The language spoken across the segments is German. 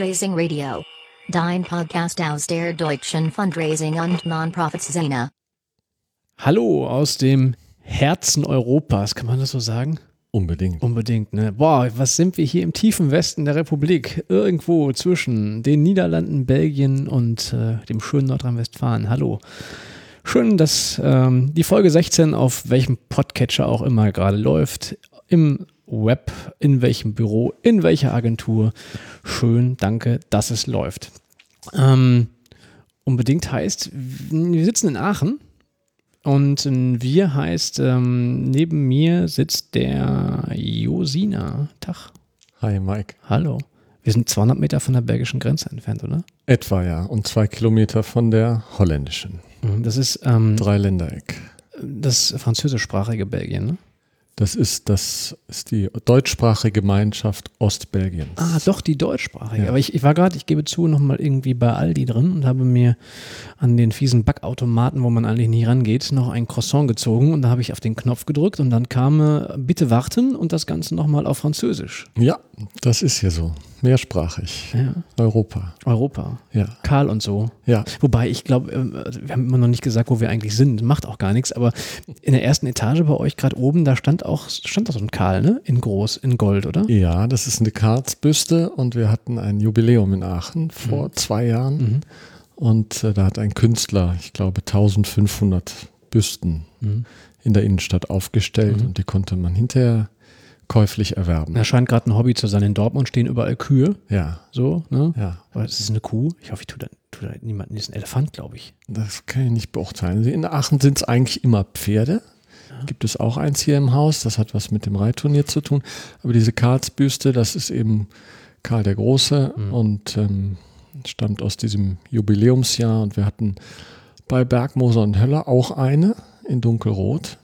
Fundraising Radio. Dein Podcast aus der deutschen Fundraising und Non-Profit-Szene. Hallo aus dem Herzen Europas, kann man das so sagen? Unbedingt. Unbedingt, ne? Boah, was sind wir hier im tiefen Westen der Republik? Irgendwo zwischen den Niederlanden, Belgien und äh, dem schönen Nordrhein-Westfalen. Hallo. Schön, dass ähm, die Folge 16 auf welchem Podcatcher auch immer gerade läuft, im Web, in welchem Büro, in welcher Agentur. Schön, danke, dass es läuft. Ähm, unbedingt heißt, wir sitzen in Aachen und wir heißt, ähm, neben mir sitzt der Josina. Tag. Hi Mike. Hallo. Wir sind 200 Meter von der belgischen Grenze entfernt, oder? Etwa ja. Und zwei Kilometer von der holländischen. Mhm, Das ist ähm, Dreiländereck. das französischsprachige Belgien, ne? Das ist, das ist die deutschsprachige Gemeinschaft Ostbelgiens. Ah, doch, die deutschsprachige. Ja. Aber ich, ich war gerade, ich gebe zu, nochmal irgendwie bei Aldi drin und habe mir an den fiesen Backautomaten, wo man eigentlich nie rangeht, noch ein Croissant gezogen und da habe ich auf den Knopf gedrückt und dann kam äh, bitte warten und das Ganze nochmal auf Französisch. Ja, das ist hier so. Mehrsprachig. Ja. Europa. Europa. Ja. Karl und so. Ja. Wobei ich glaube, ähm, wir haben immer noch nicht gesagt, wo wir eigentlich sind. Macht auch gar nichts. Aber in der ersten Etage bei euch gerade oben, da stand auch, stand da so ein Karl, ne? In groß, in Gold, oder? Ja, das ist eine Karlsbüste und wir hatten ein Jubiläum in Aachen vor zwei Jahren. Mhm. Und äh, da hat ein Künstler, ich glaube, 1500 Büsten Mhm. in der Innenstadt aufgestellt und die konnte man hinterher käuflich erwerben. Er scheint gerade ein Hobby zu sein. In Dortmund stehen überall Kühe. Ja, So, ne? ja. Aber es ist eine Kuh. Ich hoffe, ich tue da, tue da niemanden. Das ist ein Elefant, glaube ich. Das kann ich nicht beurteilen. In Aachen sind es eigentlich immer Pferde. Gibt es auch eins hier im Haus, das hat was mit dem Reitturnier zu tun. Aber diese Karlsbüste, das ist eben Karl der Große und ähm, stammt aus diesem Jubiläumsjahr. Und wir hatten bei Bergmoser und Höller auch eine in dunkelrot.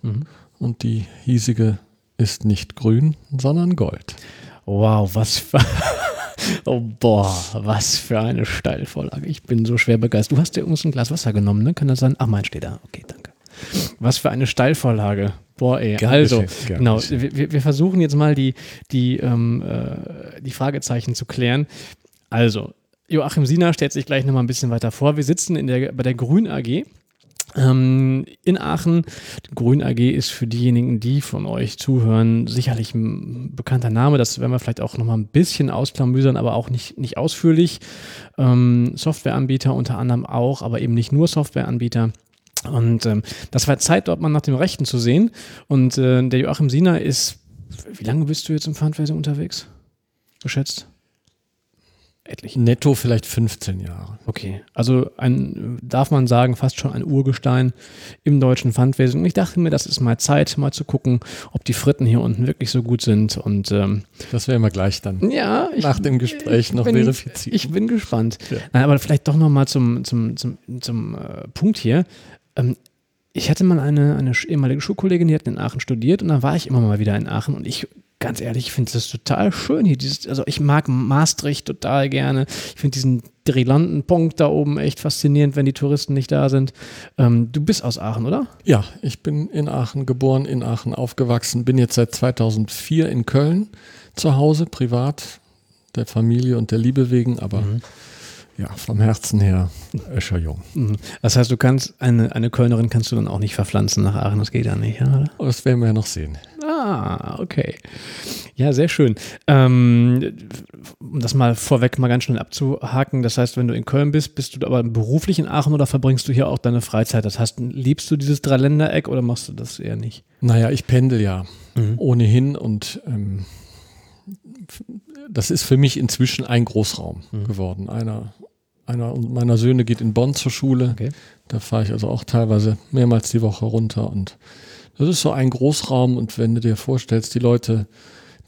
Und die hiesige ist nicht grün, sondern gold. Wow, was für. Oh, boah, was für eine Steilvorlage. Ich bin so schwer begeistert. Du hast dir übrigens ein Glas Wasser genommen, ne? Kann das sein? Ach, mein steht da. Okay, danke. Was für eine Steilvorlage. Boah, ey. Gern also, gern genau, wir, wir- versuchen jetzt mal die, die, ähm, äh, die Fragezeichen zu klären. Also, Joachim Siener stellt sich gleich nochmal ein bisschen weiter vor. Wir sitzen in der, bei der Grün AG. Ähm, in Aachen. Die Grün AG ist für diejenigen, die von euch zuhören, sicherlich ein bekannter Name. Das werden wir vielleicht auch noch mal ein bisschen ausklamüsern, aber auch nicht, nicht ausführlich. Ähm, Softwareanbieter unter anderem auch, aber eben nicht nur Softwareanbieter. Und ähm, das war Zeit, dort mal nach dem Rechten zu sehen. Und äh, der Joachim Siener ist, wie lange bist du jetzt im Fundraising unterwegs? Geschätzt? Etlich. Netto vielleicht 15 Jahre. Okay, also ein, darf man sagen, fast schon ein Urgestein im deutschen Fundraising. Und ich dachte mir, das ist mal Zeit, mal zu gucken, ob die Fritten hier unten wirklich so gut sind. Und ähm, Das werden wir gleich dann ja, ich, nach dem Gespräch noch bin, verifizieren. Ich bin gespannt. Ja. Nein, aber vielleicht doch nochmal zum, zum, zum, zum äh, Punkt hier. Ähm, ich hatte mal eine, eine ehemalige Schulkollegin, die hat in Aachen studiert und dann war ich immer mal wieder in Aachen und ich, ganz ehrlich, ich finde das total schön hier. Dieses, also ich mag Maastricht total gerne. Ich finde diesen brillanten Punkt da oben echt faszinierend, wenn die Touristen nicht da sind. Ähm, du bist aus Aachen, oder? Ja, ich bin in Aachen geboren, in Aachen aufgewachsen, bin jetzt seit 2004 in Köln zu Hause, privat, der Familie und der Liebe wegen, aber ja, vom Herzen her Öscherjung. Mhm. Das heißt, du kannst eine, eine Kölnerin kannst du dann auch nicht verpflanzen nach Aachen, das geht ja nicht, ja, oder? Das werden wir ja noch sehen. Ah, okay. Ja, sehr schön. Ähm, um das mal vorweg mal ganz schnell abzuhaken, das heißt, wenn du in Köln bist, bist du aber beruflich in Aachen oder verbringst du hier auch deine Freizeit? Das heißt, liebst du dieses Dreiländereck oder machst du das eher nicht? Naja, ich pendel ja ohnehin und ähm, das ist für mich inzwischen ein Großraum geworden. Einer, einer meiner Söhne geht in Bonn zur Schule. Okay. Da fahre ich also auch teilweise mehrmals die Woche runter und das ist so ein Großraum und wenn du dir vorstellst, die Leute,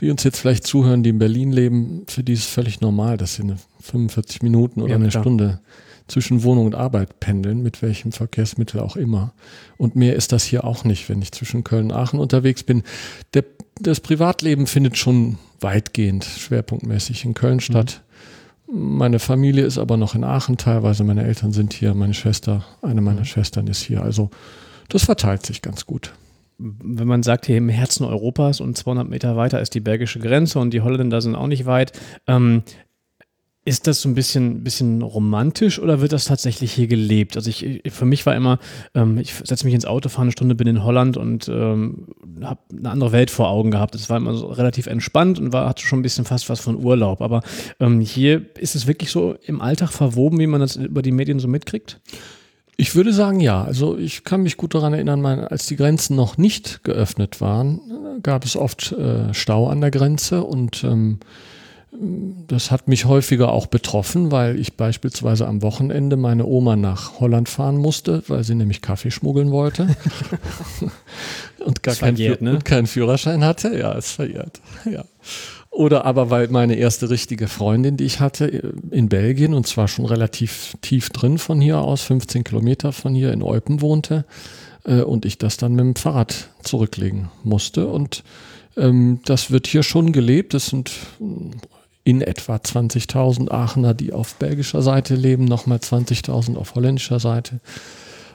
die uns jetzt vielleicht zuhören, die in Berlin leben, für die ist es völlig normal, dass sie eine 45 Minuten oder Ja, eine klar. Stunde zwischen Wohnung und Arbeit pendeln, mit welchem Verkehrsmittel auch immer. Und mehr ist das hier auch nicht, wenn ich zwischen Köln und Aachen unterwegs bin. Der, das Privatleben findet schon weitgehend schwerpunktmäßig in Köln statt. Meine Familie ist aber noch in Aachen teilweise. Meine Eltern sind hier, meine Schwester, eine meiner Schwestern ist hier. Also das verteilt sich ganz gut. wenn man sagt, hier im Herzen Europas und 200 Meter weiter ist die belgische Grenze und die Holländer sind auch nicht weit. Ähm, Ist das so ein bisschen, bisschen romantisch oder wird das tatsächlich hier gelebt? Also ich, für mich war immer, ähm, ich setze mich ins Auto, fahre eine Stunde, bin in Holland und ähm, habe eine andere Welt vor Augen gehabt. Es war immer so relativ entspannt und war, hatte schon ein bisschen fast was von Urlaub. Aber ähm, hier ist es wirklich so im Alltag verwoben, wie man das über die Medien so mitkriegt? Ich würde sagen, ja. Also ich kann mich gut daran erinnern, als die Grenzen noch nicht geöffnet waren, gab es oft äh, Stau an der Grenze und ähm, das hat mich häufiger auch betroffen, weil ich beispielsweise am Wochenende meine Oma nach Holland fahren musste, weil sie nämlich Kaffee schmuggeln wollte und gar keinen ne? kein Führerschein hatte. Ja, ist verjährt. Ja. Oder aber weil meine erste richtige Freundin, die ich hatte in Belgien und zwar schon relativ tief drin von hier aus, 15 Kilometer von hier in Eupen wohnte äh, und ich das dann mit dem Fahrrad zurücklegen musste und ähm, das wird hier schon gelebt. Es sind in etwa 20.000 Aachener, die auf belgischer Seite leben, nochmal 20.000 auf holländischer Seite,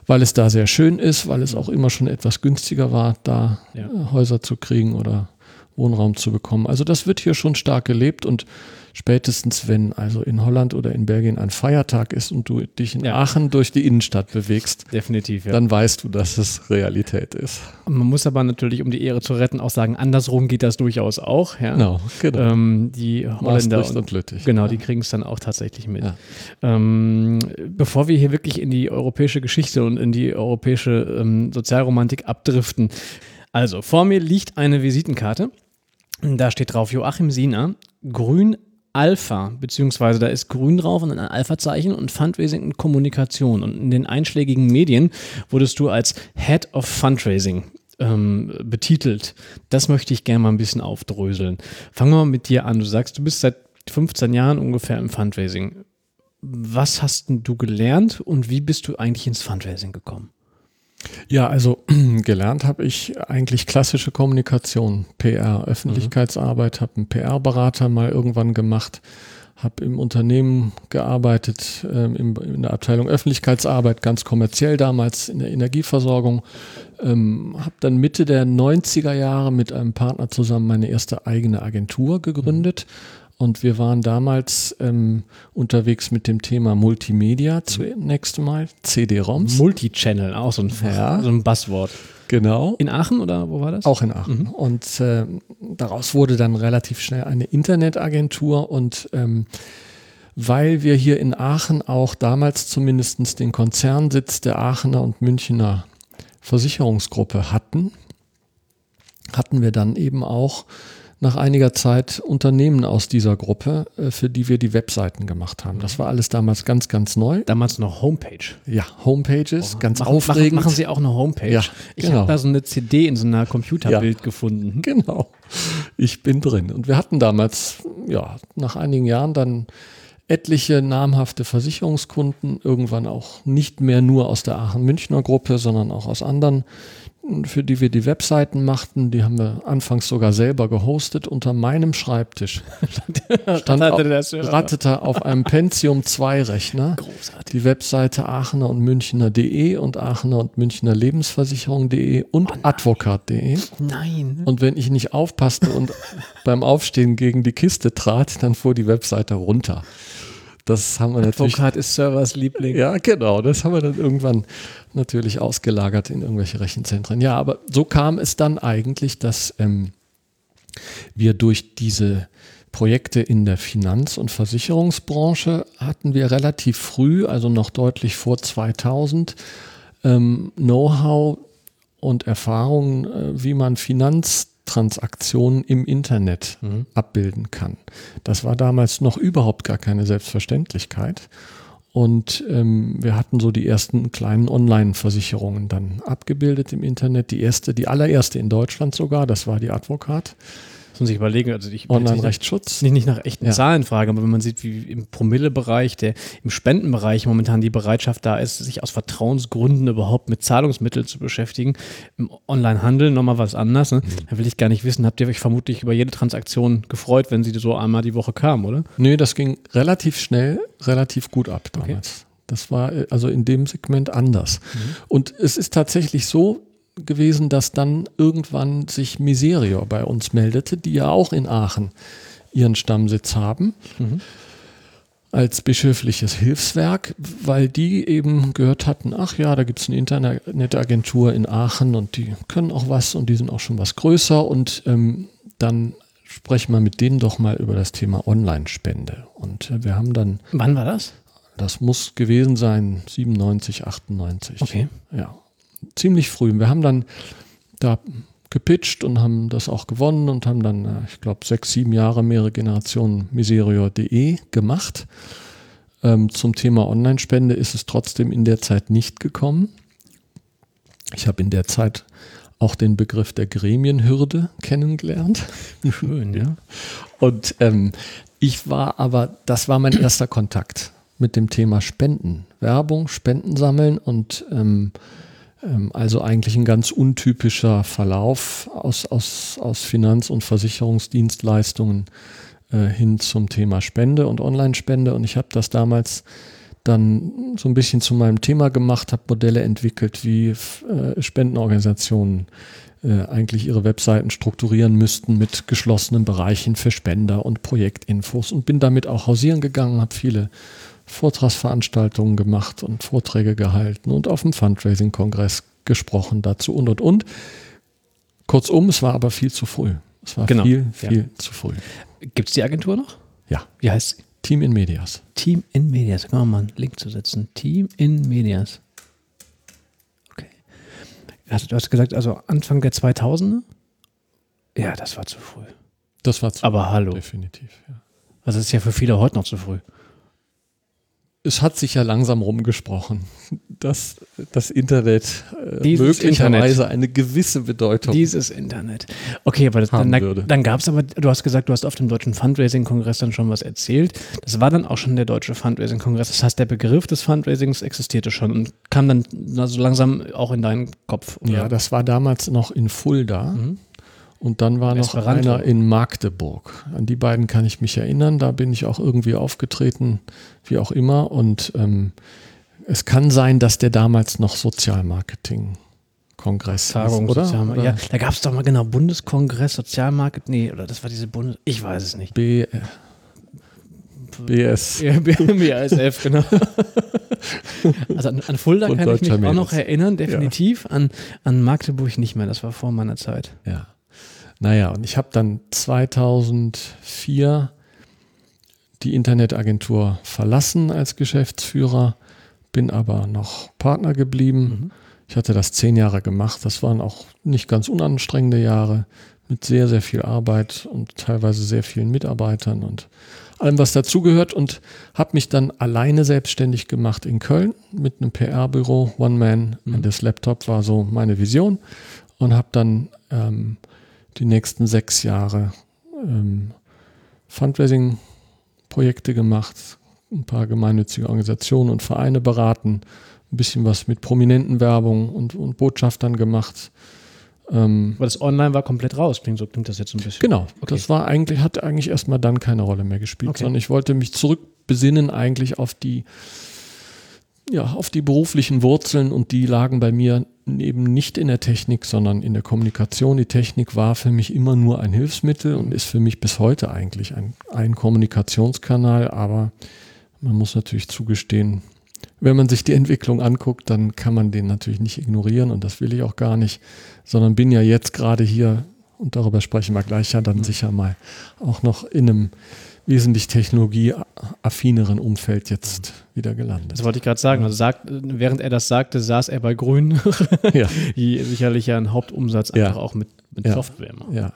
weil es da sehr schön ist, weil es auch immer schon etwas günstiger war, da ja. Äh, Häuser zu kriegen oder Wohnraum zu bekommen. Also das wird hier schon stark gelebt und spätestens wenn also in Holland oder in Belgien ein Feiertag ist und du dich in ja. Aachen durch die Innenstadt bewegst, definitiv, ja. dann weißt du, dass es Realität ist. Man muss aber natürlich, um die Ehre zu retten, auch sagen, andersrum geht das durchaus auch. Ja. Genau, genau. Ähm, die Holländer und, und Lüttich, genau, die kriegen es dann auch tatsächlich mit. Ähm, bevor wir hier wirklich in die europäische Geschichte und in die europäische ähm, Sozialromantik abdriften, also vor mir liegt eine Visitenkarte. Da steht drauf Joachim Siener, grün Alpha, beziehungsweise da ist grün drauf und ein Alpha-Zeichen und Fundraising und Kommunikation. Und in den einschlägigen Medien wurdest du als Head of Fundraising ähm, betitelt. Das möchte ich gerne mal ein bisschen aufdröseln. Fangen wir mal mit dir an. Du sagst, du bist seit 15 Jahren ungefähr im Fundraising. Was hast denn du gelernt und wie bist du eigentlich ins Fundraising gekommen? Ja, also gelernt habe ich eigentlich klassische Kommunikation, PR, Öffentlichkeitsarbeit, habe einen PR-Berater mal irgendwann gemacht, habe im Unternehmen gearbeitet, äh, im, in der Abteilung Öffentlichkeitsarbeit, ganz kommerziell damals in der Energieversorgung, ähm, habe dann Mitte der 90er Jahre mit einem Partner zusammen meine erste eigene Agentur gegründet. Mhm und wir waren damals ähm, unterwegs mit dem Thema Multimedia zunächst mal, CD-ROMs. Multichannel, auch so ein, ja. so ein Buzzword. Genau. In Aachen oder wo war das? Auch in Aachen. Mhm. Und äh, daraus wurde dann relativ schnell eine Internetagentur und ähm, weil wir hier in Aachen auch damals zumindest den Konzernsitz der Aachener und Münchner Versicherungsgruppe hatten, hatten wir dann eben auch nach einiger Zeit Unternehmen aus dieser Gruppe, äh, für die wir die Webseiten gemacht haben. Das war alles damals ganz, ganz neu. Damals noch Homepage. Ja, Homepages, oh, ganz machen, aufregend. Machen, Sie auch eine Homepage? Ja, ich genau. habe da so eine CD in so einer Computerbild ja, gefunden. Genau. Ich bin drin. Und wir hatten damals, ja, nach einigen Jahren dann etliche namhafte Versicherungskunden, irgendwann auch nicht mehr nur aus der Aachen-Münchner Gruppe, sondern auch aus anderen für die wir die Webseiten machten, die haben wir anfangs sogar selber gehostet unter meinem Schreibtisch. Stand auf, rattete auf einem Pentium 2 Rechner Großartig. die Webseite Aachener und Münchner.de und Aachener und Münchner Lebensversicherung.de und oh Advokat.de. Nein. Und wenn ich nicht aufpasste und beim Aufstehen gegen die Kiste trat, dann fuhr die Webseite runter. Das haben wir natürlich. Advokat ist Servers Liebling. Ja, genau. Das haben wir dann irgendwann natürlich ausgelagert in irgendwelche Rechenzentren. Ja, aber so kam es dann eigentlich, dass ähm, wir durch diese Projekte in der Finanz- und Versicherungsbranche hatten wir relativ früh, also noch deutlich vor 2000, ähm, Know-how und Erfahrungen, äh, wie man Finanz Transaktionen im Internet mhm. abbilden kann. Das war damals noch überhaupt gar keine Selbstverständlichkeit. Und ähm, wir hatten so die ersten kleinen Online-Versicherungen dann abgebildet im Internet. Die erste, die allererste in Deutschland sogar, das war die Advokat. Muss man sich überlegen, also ich Online-Rechtsschutz. Nicht, nicht nach echten ja. Zahlen frage, aber wenn man sieht, wie im Promille-Bereich, der im Spendenbereich momentan die Bereitschaft da ist, sich aus Vertrauensgründen überhaupt mit Zahlungsmitteln zu beschäftigen, im Online-Handel nochmal was anderes. Ne? Mhm. Da will ich gar nicht wissen, habt ihr euch vermutlich über jede Transaktion gefreut, wenn sie so einmal die Woche kam, oder? Nee, das ging relativ schnell, relativ gut ab damals. Okay. Das war äh, also in dem Segment anders. Mhm. Und es ist tatsächlich so, gewesen, dass dann irgendwann sich Miserio bei uns meldete, die ja auch in Aachen ihren Stammsitz haben. Mhm. als bischöfliches Hilfswerk, weil die eben gehört hatten, ach ja, da gibt es eine Internetagentur in Aachen und die können auch was und die sind auch schon was größer und ähm, dann sprechen wir mit denen doch mal über das Thema Online-Spende. Und äh, wir haben dann. Wann war das? Das muss gewesen sein, 97, 98. Okay. Ja, ziemlich früh. Wir haben dann da gepitcht und haben das auch gewonnen und haben dann, äh, ich glaube, sechs, sieben Jahre mehrere Generationen Miserior.de gemacht. Ähm, zum Thema Online-Spende ist es trotzdem in der Zeit nicht gekommen. Ich habe in der Zeit auch den Begriff der Gremienhürde kennengelernt. Schön, ja. Und ähm, ich war aber, das war mein erster Kontakt mit dem Thema Spenden. Werbung, Spenden sammeln und ähm, ähm, also eigentlich ein ganz untypischer Verlauf aus, aus, aus Finanz- und Versicherungsdienstleistungen äh, hin zum Thema Spende und Online-Spende. Und ich habe das damals dann so ein bisschen zu meinem Thema gemacht, habe Modelle entwickelt, wie äh, Spendenorganisationen äh, eigentlich ihre Webseiten strukturieren müssten mit geschlossenen Bereichen für Spender und Projektinfos und bin damit auch hausieren gegangen, habe viele Vortragsveranstaltungen gemacht und Vorträge gehalten und auf dem Fundraising-Kongress gesprochen dazu und und und. Kurzum, es war aber viel zu früh. Es war Genau, viel, viel ja. zu früh. Gibt es die Agentur noch? Ja, Wie heißt sie? Team in Medias. Team in Medias. Kann man mal einen Link zu setzen. Team in Medias. Okay. Also, du hast gesagt, also Anfang der 2000er? Ja, das war zu früh. Das war zu Aber hallo. definitiv. Ja. Also, das ist ja für viele heute noch zu früh. Es hat sich ja langsam rumgesprochen, dass das Internet äh, möglicherweise eine gewisse Bedeutung Dieses Internet. Okay, aber das, dann, dann gab es aber, du hast gesagt, du hast auf dem Deutschen Fundraising-Kongress dann schon was erzählt. Das war dann auch schon der Deutsche Fundraising-Kongress. Das heißt, der Begriff des Fundraisings existierte schon und kam dann so langsam auch in deinen Kopf. oder? Ja, das war damals noch in Fulda Mhm. Und dann war noch einer in Magdeburg. An die beiden kann ich mich erinnern. Da bin ich auch irgendwie aufgetreten, wie auch immer. Und ähm, es kann sein, dass der damals noch Sozialmarketing-Kongress Tagung, hieß, oder? Ja, da gab es doch mal genau Bundeskongress, Sozialmarket, nee, oder das war diese Bundes, ich weiß es nicht. B, BS. Ja, BASF, genau. Also an, an Fulda Und kann ich mich Deutscher auch noch Meeres. erinnern, definitiv. An, an Magdeburg nicht mehr, das war vor meiner Zeit. Ja. Naja, und ich habe dann 2004 die Internetagentur verlassen als Geschäftsführer, bin aber noch Partner geblieben. Ich hatte das zehn Jahre gemacht. Das waren auch nicht ganz unanstrengende Jahre mit sehr, sehr viel Arbeit und teilweise sehr vielen Mitarbeitern und allem, was dazugehört und habe mich dann alleine selbstständig gemacht in Köln mit einem PR-Büro, One Man and this Laptop war so meine Vision und habe dann ähm, die nächsten sechs Jahre ähm, Fundraising-Projekte gemacht, ein paar gemeinnützige Organisationen und Vereine beraten, ein bisschen was mit prominenten Werbung und, und Botschaftern gemacht. Ähm, Aber das Online war komplett raus, klingt, so klingt das jetzt ein bisschen. Genau, Okay. das war eigentlich, hat eigentlich erstmal dann keine Rolle mehr gespielt, Okay. sondern ich wollte mich zurückbesinnen eigentlich auf die, ja, auf die beruflichen Wurzeln und die lagen bei mir eben nicht in der Technik, sondern in der Kommunikation. Die Technik war für mich immer nur ein Hilfsmittel und ist für mich bis heute eigentlich ein, ein Kommunikationskanal, aber man muss natürlich zugestehen, wenn man sich die Entwicklung anguckt, dann kann man den natürlich nicht ignorieren und das will ich auch gar nicht, sondern bin ja jetzt gerade hier und darüber sprechen wir gleich ja dann sicher mal auch noch in einem wesentlich technologieaffineren Umfeld jetzt wieder gelandet. Das wollte ich gerade sagen. Also sagt, während er das sagte, saß er bei Grün, ja, die sicherlich ja einen Hauptumsatz Ja. einfach auch mit, mit Ja. Software machen. ja.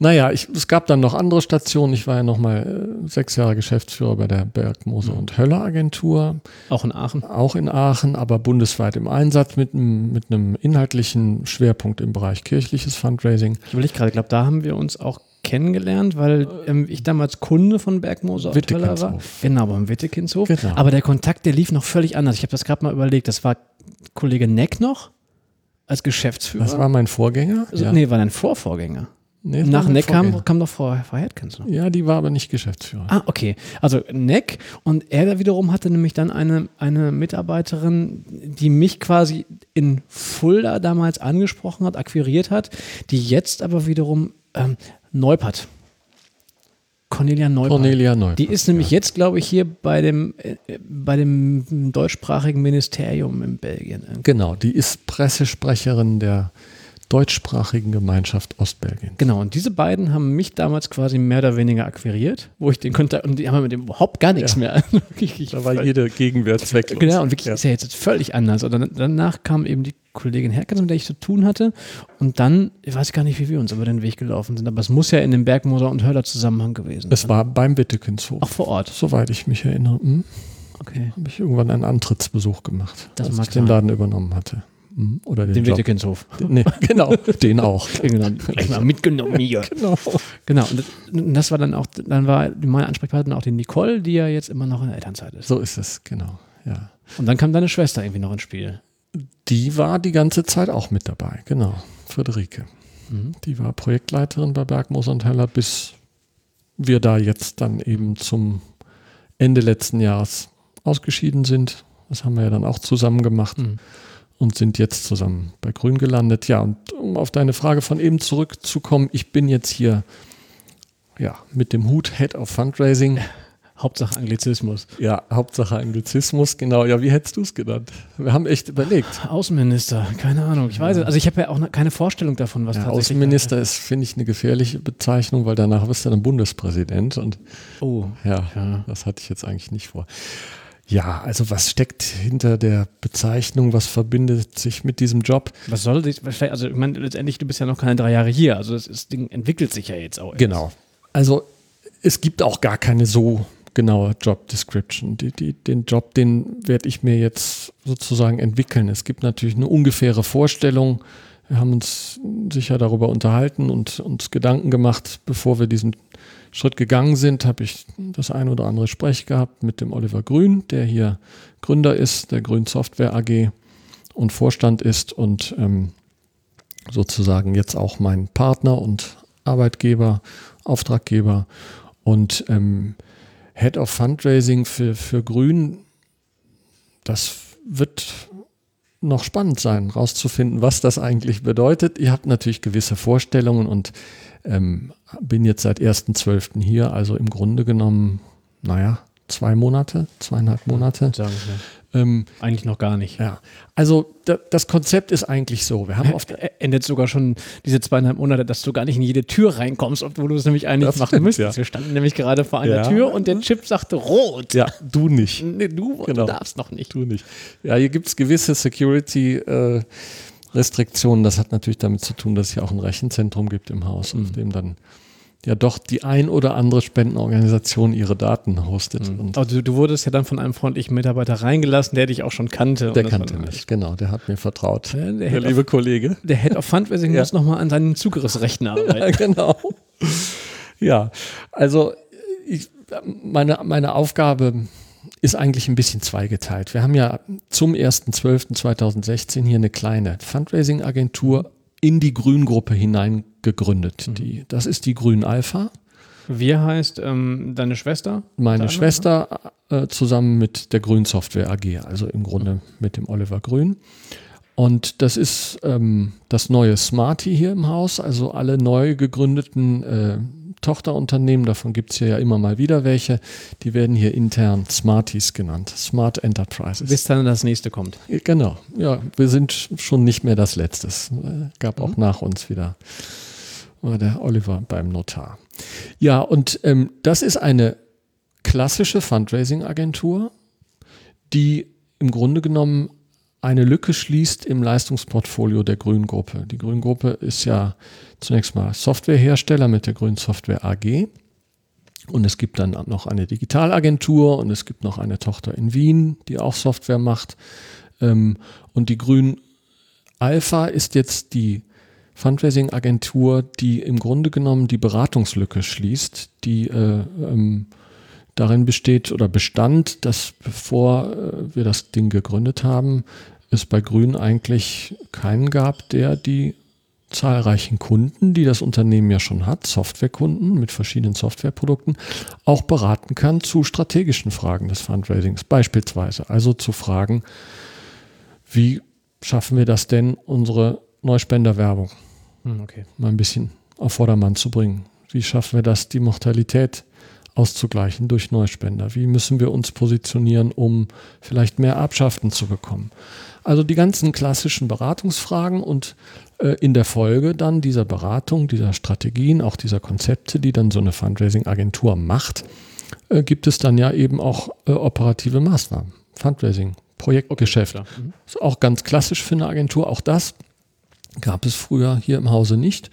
Naja, ich, es gab dann noch andere Stationen. Ich war ja noch mal äh, sechs Jahre Geschäftsführer bei der Bergmose und Höller Agentur. Auch in Aachen. auch in Aachen, aber bundesweit im Einsatz mit einem, mit einem inhaltlichen Schwerpunkt im Bereich kirchliches Fundraising. Ich gerade, ich glaube, da haben wir uns auch kennengelernt, weil ähm, ich damals Kunde von Bergmoser auf Töller war. Genau, beim Wittekinshof. Genau. Aber der Kontakt, der lief noch völlig anders. Ich habe das gerade mal überlegt. Das war Kollege Neck noch als Geschäftsführer. Das war mein Vorgänger. also, ja. Nee, war dein Vorvorgänger. Nee, Nach Neck kam, kam doch Frau, Frau Hedkens noch. Ja, die war aber nicht Geschäftsführer. Ah, okay. Also Neck und er da wiederum hatte nämlich dann eine, eine Mitarbeiterin, die mich quasi in Fulda damals angesprochen hat, akquiriert hat, die jetzt aber wiederum ähm, Neupert Cornelia Neubauer. Cornelia Neubauer. Die ist nämlich jetzt, glaube ich, hier bei dem, äh, bei dem deutschsprachigen Ministerium in Belgien. Genau, die ist Pressesprecherin der deutschsprachigen Gemeinschaft Ostbelgien. Genau, und diese beiden haben mich damals quasi mehr oder weniger akquiriert, wo ich den Kontakt, und die haben mit dem überhaupt gar nichts Ja. mehr. Ich- ich- Da war jede Gegenwehr zwecklos. Genau, und wirklich Ja. ist ja jetzt völlig anders. Und dann, danach kam eben die Kollegin Herkens, mit der ich zu tun hatte. Und dann, ich weiß gar nicht, wie wir uns über den Weg gelaufen sind, aber es muss ja in dem Bergmoser und Höller Zusammenhang gewesen Es sein. war beim Wittekenshof. Auch vor Ort. Soweit ich mich erinnere, hm, Okay. habe ich irgendwann einen Antrittsbesuch gemacht, Das als ich den. Laden übernommen hatte. Oder den, Den Job. Wittekenshof. Nee, genau, den auch. Genau, gleich mal mitgenommen hier. Genau. Genau, und das, und das war dann auch, dann war meine Ansprechpartnerin auch die Nicole, die ja jetzt immer noch in der Elternzeit ist. So ist es, genau. Ja. Und dann kam deine Schwester irgendwie noch ins Spiel. Die war die ganze Zeit auch mit dabei, genau. Friederike. Mhm. Die war Projektleiterin bei Bergmoos und Heller, bis wir da jetzt dann eben zum Ende letzten Jahres ausgeschieden sind. Das haben wir ja dann auch zusammen gemacht Mhm. Und sind jetzt zusammen bei Grün gelandet. Ja, und um auf deine Frage von eben zurückzukommen, ich bin jetzt hier ja, mit dem Hut Head of Fundraising. Hauptsache Anglizismus. Ja, Hauptsache Anglizismus, genau. Ja, wie hättest du es genannt? Wir haben echt überlegt. Außenminister, keine Ahnung. Ich weiß es. Also ich habe ja auch keine Vorstellung davon, was Ja, tatsächlich. Außenminister ist, finde ich, eine gefährliche Bezeichnung, weil danach bist du dann Bundespräsident und Oh. ja, Ja. das hatte ich jetzt eigentlich nicht vor. Ja, also was steckt hinter der Bezeichnung, was verbindet sich mit diesem Job? Was soll das? vielleicht- Also ich meine, letztendlich, du bist ja noch keine drei Jahre hier. Also das, das Ding entwickelt sich ja jetzt auch. erst. Genau. Also es gibt auch gar keine so genaue Job Description. Die, die, den Job, den werde ich mir jetzt sozusagen entwickeln. Es gibt natürlich eine ungefähre Vorstellung. Wir haben uns sicher darüber unterhalten und uns Gedanken gemacht, bevor wir diesen Schritt gegangen sind, habe ich das ein oder andere Sprech gehabt mit dem Oliver Grün, der hier Gründer ist, der Grün Software AG und Vorstand ist und ähm, sozusagen jetzt auch mein Partner und Arbeitgeber, Auftraggeber und ähm, Head of Fundraising für, für Grün. Das wird noch spannend sein, rauszufinden, was das eigentlich bedeutet. Ihr habt natürlich gewisse Vorstellungen und ähm, bin jetzt seit 1.12. hier, also im Grunde genommen, naja, zwei Monate, zweieinhalb Monate. Sagen. Ähm, Eigentlich noch gar nicht. ja, also da, das Konzept ist eigentlich so. Wir haben Ä- Endet sogar schon diese zweieinhalb Monate, dass du gar nicht in jede Tür reinkommst, obwohl du es nämlich eigentlich Das machen stimmt, müsstest. ja. Wir standen nämlich gerade vor einer Ja. Tür und der Chip sagte rot. ja, du nicht. Nee, du, Genau. du darfst noch nicht. Tu nicht. Ja, hier gibt es gewisse Security-Restriktionen. das hat natürlich damit zu tun, dass es hier auch ein Rechenzentrum gibt im Haus, auf dem dann ja doch die ein oder andere Spendenorganisation ihre Daten hostet. Und Aber du, wurdest ja dann von einem freundlichen Mitarbeiter reingelassen, der dich auch schon kannte. Der kannte mich, genau, der hat mir vertraut. Ja, der der of- liebe Kollege. Der Head of Fundraising Ja. muss nochmal an seinen Zugriffsrechten Ja, arbeiten. genau. Ja, also ich, meine, meine Aufgabe ist eigentlich ein bisschen zweigeteilt. Wir haben ja zum 1.12.2016 hier eine kleine Fundraising-Agentur in die Grüngruppe hinein gegründet. Die, das ist die Grün Alpha. Wir heißt ähm, deine Schwester? Meine? Schwester äh, zusammen mit der Grün Software AG, also im Grunde mit dem Oliver Grün. Und das ist ähm, das neue Smarty hier im Haus, also alle neu gegründeten äh, Tochterunternehmen, davon gibt es hier ja immer mal wieder welche, die werden hier intern Smarties genannt, Smart Enterprises. Bis dann das nächste kommt. Genau, ja, wir sind schon nicht mehr das Letzte. Es äh, gab auch nach uns wieder war der Oliver beim Notar. Ja, und ähm, das ist eine klassische Fundraising-Agentur, die im Grunde genommen eine Lücke schließt im Leistungsportfolio der Grüngruppe. Die Grüngruppe ist ja zunächst mal Softwarehersteller mit der Grün Software AG. Und es gibt dann noch eine Digitalagentur und es gibt noch eine Tochter in Wien, die auch Software macht. Ähm, und die Grün Alpha ist jetzt die Fundraising-Agentur, die im Grunde genommen die Beratungslücke schließt, die äh, ähm, darin besteht oder bestand, dass bevor äh, wir das Ding gegründet haben, es bei Grün eigentlich keinen gab, der die zahlreichen Kunden, die das Unternehmen ja schon hat, Softwarekunden mit verschiedenen Softwareprodukten, auch beraten kann zu strategischen Fragen des Fundraisings. Beispielsweise also zu Fragen, wie schaffen wir das denn, unsere Neuspenderwerbung okay. mal ein bisschen auf Vordermann zu bringen? Wie schaffen wir das, die Mortalität auszugleichen durch Neuspender? Wie müssen wir uns positionieren, um vielleicht mehr Erbschaften zu bekommen? Also die ganzen klassischen Beratungsfragen und äh, in der Folge dann dieser Beratung, dieser Strategien, auch dieser Konzepte, die dann so eine Fundraising-Agentur macht, äh, gibt es dann ja eben auch äh, operative Maßnahmen. Fundraising, Projektgeschäft. Okay, mhm. Ist auch ganz klassisch für eine Agentur. Auch das gab es früher hier im Hause nicht.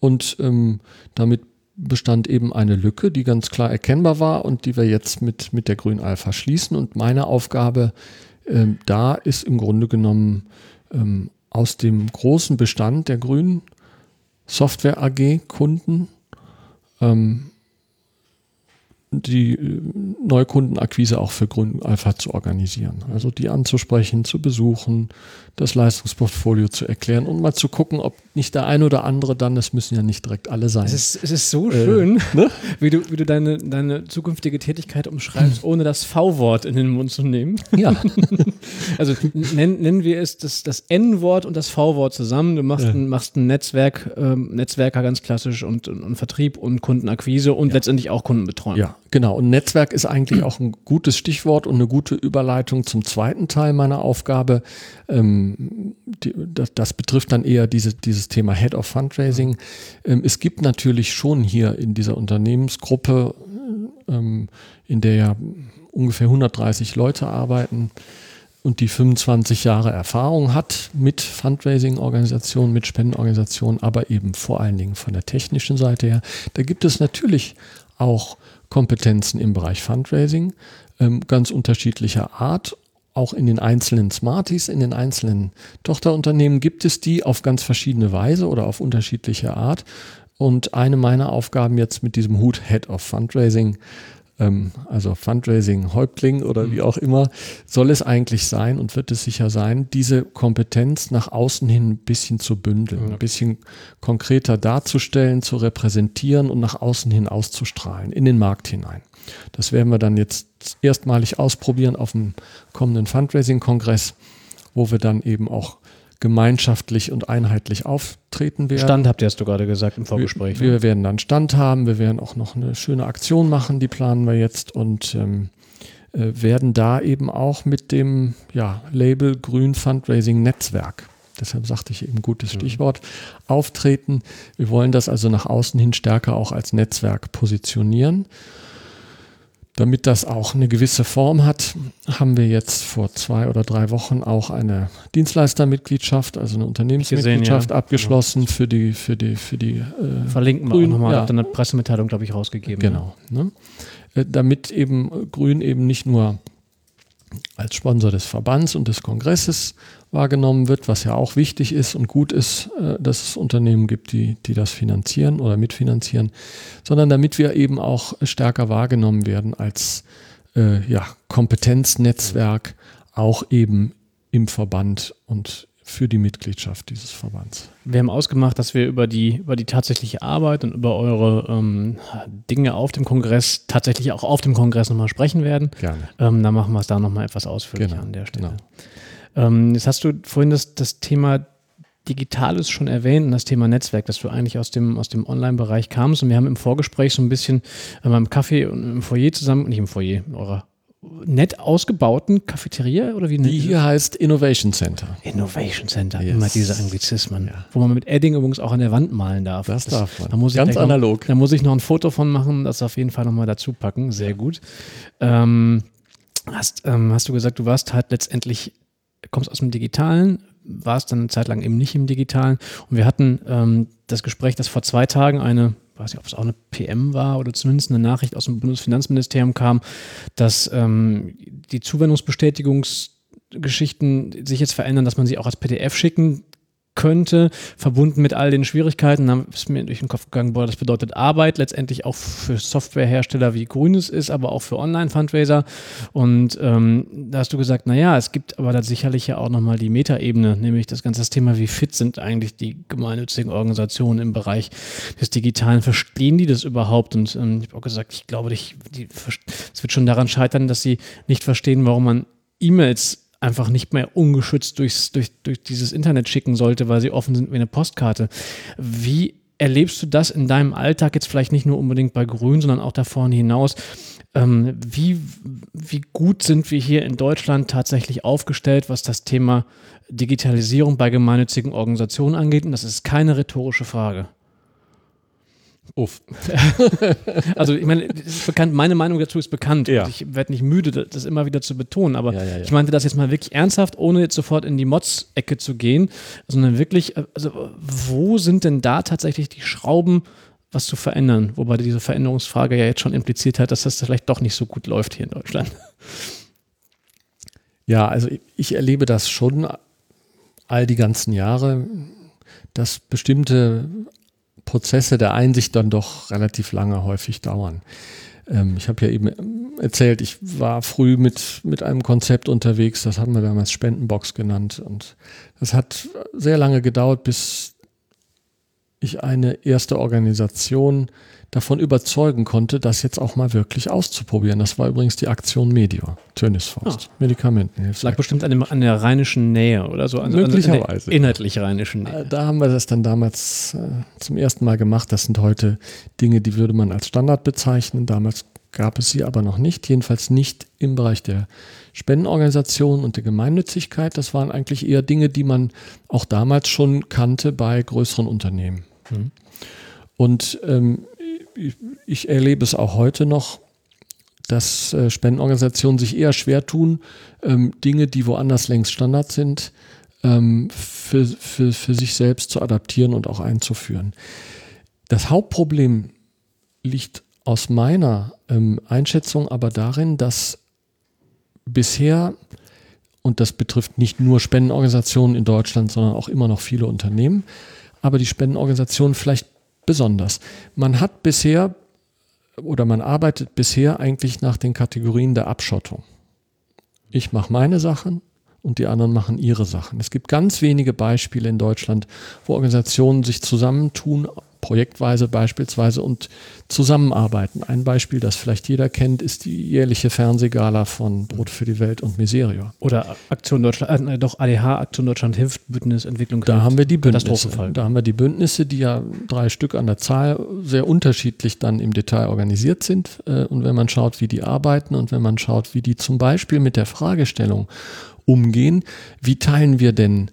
Und ähm, damit bestand eben eine Lücke, die ganz klar erkennbar war und die wir jetzt mit, mit der Grün Alpha schließen. Und meine Aufgabe ähm, da ist im Grunde genommen ähm, aus dem großen Bestand der Grünen Software AG Kunden ähm, die äh, Neukundenakquise auch für Grün Alpha zu organisieren. Also die anzusprechen, zu besuchen, das Leistungsportfolio zu erklären und mal zu gucken, ob nicht der ein oder andere dann, das müssen ja nicht direkt alle sein. Es ist, es ist so schön, Äh, ne? wie du, wie du deine, deine zukünftige Tätigkeit umschreibst, ohne das V-Wort in den Mund zu nehmen. Ja, Also nennen, nennen wir es das, das N-Wort und das V-Wort zusammen. Du machst, Ja. ein, machst ein Netzwerk, ähm, Netzwerker ganz klassisch und, und, und Vertrieb und Kundenakquise und letztendlich auch Kundenbetreuung. ja, genau. Und Netzwerk ist eigentlich auch ein gutes Stichwort und eine gute Überleitung zum zweiten Teil meiner Aufgabe. Ähm, die, das, das betrifft dann eher diese, dieses Thema Head of Fundraising. Ähm, es gibt natürlich schon hier in dieser Unternehmensgruppe, ähm, in der ja ungefähr 130 Leute arbeiten und die 25 Jahre Erfahrung hat mit Fundraising-Organisationen, mit Spendenorganisationen, aber eben vor allen Dingen von der technischen Seite her. Da gibt es natürlich auch Kompetenzen im Bereich Fundraising, ähm, ganz unterschiedlicher Art. Auch in den einzelnen Smarties, in den einzelnen Tochterunternehmen gibt es die auf ganz verschiedene Weise oder auf unterschiedliche Art. Und eine meiner Aufgaben jetzt mit diesem Hut Head of Fundraising, ähm, also Fundraising-Häuptling oder wie auch immer, soll es eigentlich sein und wird es sicher sein, diese Kompetenz nach außen hin ein bisschen zu bündeln, ein bisschen konkreter darzustellen, zu repräsentieren und nach außen hin auszustrahlen, in den Markt hinein. Das werden wir dann jetzt erstmalig ausprobieren auf dem kommenden Fundraising-Kongress, wo wir dann eben auch gemeinschaftlich und einheitlich auftreten werden. Stand habt ihr, hast du gerade gesagt im Vorgespräch. Wir, ne? wir werden dann Stand haben, wir werden auch noch eine schöne Aktion machen, die planen wir jetzt und ähm, äh, werden da eben auch mit dem ja, Label Grün Fundraising Netzwerk, deshalb sagte ich eben gutes Stichwort, auftreten. Wir wollen das also nach außen hin stärker auch als Netzwerk positionieren. Damit das auch eine gewisse Form hat, haben wir jetzt vor zwei oder drei Wochen auch eine Dienstleistermitgliedschaft, also eine Unternehmensmitgliedschaft ja. abgeschlossen für die, für die, für die äh, Verlinken wir Grün, auch nochmal. ja. Ihr eine Pressemitteilung, glaube ich, rausgegeben. Genau. Ne? Äh, Damit eben Grün eben nicht nur als Sponsor des Verbands und des Kongresses wahrgenommen wird, was ja auch wichtig ist und gut ist, äh, dass es Unternehmen gibt, die, die das finanzieren oder mitfinanzieren, sondern damit wir eben auch stärker wahrgenommen werden als äh, ja, Kompetenznetzwerk, auch eben im Verband und für die Mitgliedschaft dieses Verbands. Wir haben ausgemacht, dass wir über die, über die tatsächliche Arbeit und über eure ähm, Dinge auf dem Kongress, tatsächlich auch auf dem Kongress nochmal sprechen werden. Gerne. Ähm, dann machen wir es da nochmal etwas ausführlicher Genau, an der Stelle. genau. Ähm, jetzt hast du vorhin das, das Thema Digitales schon erwähnt und das Thema Netzwerk, dass du eigentlich aus dem, aus dem Online-Bereich kamst. Und wir haben im Vorgespräch so ein bisschen äh, beim Kaffee und im Foyer zusammen, nicht im Foyer, in eurer nett ausgebauten Cafeteria oder wie Die hier heißt Innovation Center. Innovation Center, Yes. immer diese Anglizismen, wo man mit Edding übrigens auch an der Wand malen darf. Das darf man. Da muss Ganz gleich noch, analog. Da muss ich noch ein Foto von machen, das auf jeden Fall nochmal dazu packen. Sehr gut. Ähm, hast, ähm, hast du gesagt, du warst halt letztendlich, kommst aus dem Digitalen, warst dann eine Zeit lang eben nicht im Digitalen. Und wir hatten ähm, das Gespräch, dass vor zwei Tagen eine, weiß nicht, ob es auch eine PM war oder zumindest eine Nachricht aus dem Bundesfinanzministerium kam, dass ähm, die Zuwendungsbestätigungsgeschichten sich jetzt verändern, dass man sie auch als PDF schicken könnte, verbunden mit all den Schwierigkeiten, dann ist mir durch den Kopf gegangen, boah, das bedeutet Arbeit, letztendlich auch für Softwarehersteller wie Grünes ist, aber auch für Online-Fundraiser. Und ähm, da hast du gesagt, naja, es gibt aber da sicherlich ja auch nochmal die Metaebene, nämlich das ganze Thema, wie fit sind eigentlich die gemeinnützigen Organisationen im Bereich des Digitalen, verstehen die das überhaupt? Und ähm, ich habe auch gesagt, ich glaube, es wird schon daran scheitern, dass sie nicht verstehen, warum man E-Mails einfach nicht mehr ungeschützt durchs, durch, durch dieses Internet schicken sollte, weil sie offen sind wie eine Postkarte. Wie erlebst du das in deinem Alltag jetzt vielleicht nicht nur unbedingt bei Grün, sondern auch da vorne hinaus? Ähm, wie, wie gut sind wir hier in Deutschland tatsächlich aufgestellt, was das Thema Digitalisierung bei gemeinnützigen Organisationen angeht? Und das ist keine rhetorische Frage. Uff. also ich meine, bekannt, meine Meinung dazu ist bekannt. Ja. Ich werde nicht müde, das immer wieder zu betonen. Aber Ja, ja, ich meinte das jetzt mal wirklich ernsthaft, ohne jetzt sofort in die Mods-Ecke zu gehen, sondern wirklich, also wo sind denn da tatsächlich die Schrauben, was zu verändern? Wobei diese Veränderungsfrage ja jetzt schon impliziert hat, dass das vielleicht doch nicht so gut läuft hier in Deutschland. Ja, also ich, ich erlebe das schon all die ganzen Jahre, dass bestimmte Prozesse der Einsicht dann doch relativ lange häufig dauern. Ähm, ich habe ja eben erzählt, ich war früh mit, mit einem Konzept unterwegs, das haben wir damals Spendenbox genannt. Und das hat sehr lange gedauert, bis ich eine erste Organisation davon überzeugen konnte, das jetzt auch mal wirklich auszuprobieren. Das war übrigens die Aktion Medior, Tönnisforst, Ah. Medikamentenhilfe. Lag bestimmt an, dem, an der rheinischen Nähe oder so. Also Möglicherweise. An der inhaltlich rheinischen Nähe. Äh, Da haben wir das dann damals äh, zum ersten Mal gemacht. Das sind heute Dinge, die würde man als Standard bezeichnen. Damals gab es sie aber noch nicht, jedenfalls nicht im Bereich der Spendenorganisation und der Gemeinnützigkeit. Das waren eigentlich eher Dinge, die man auch damals schon kannte bei größeren Unternehmen. Mhm. Und ähm, ich, erlebe es auch heute noch, dass äh, Spendenorganisationen sich eher schwer tun, ähm, Dinge, die woanders längst Standard sind, ähm, für, für, für sich selbst zu adaptieren und auch einzuführen. Das Hauptproblem liegt aus meiner ähm, Einschätzung aber darin, dass bisher, und das betrifft nicht nur Spendenorganisationen in Deutschland, sondern auch immer noch viele Unternehmen, aber die Spendenorganisationen vielleicht besonders. Man hat bisher oder man arbeitet bisher eigentlich nach den Kategorien der Abschottung. Ich mache meine Sachen und die anderen machen ihre Sachen. Es gibt ganz wenige Beispiele in Deutschland, wo Organisationen sich zusammentun, projektweise beispielsweise und zusammenarbeiten. Ein Beispiel, das vielleicht jeder kennt, ist die jährliche Fernsehgala von Brot für die Welt und Miserior. Oder Aktion Deutschland, äh, doch ADH, Aktion Deutschland hilft, Bündnis Entwicklung Da hilft. haben wir die Bündnisse. Da haben wir die Bündnisse, die ja drei Stück an der Zahl sehr unterschiedlich dann im Detail organisiert sind. Äh, Und wenn man schaut, wie die arbeiten und wenn man schaut, wie die zum Beispiel mit der Fragestellung umgehen, wie teilen wir denn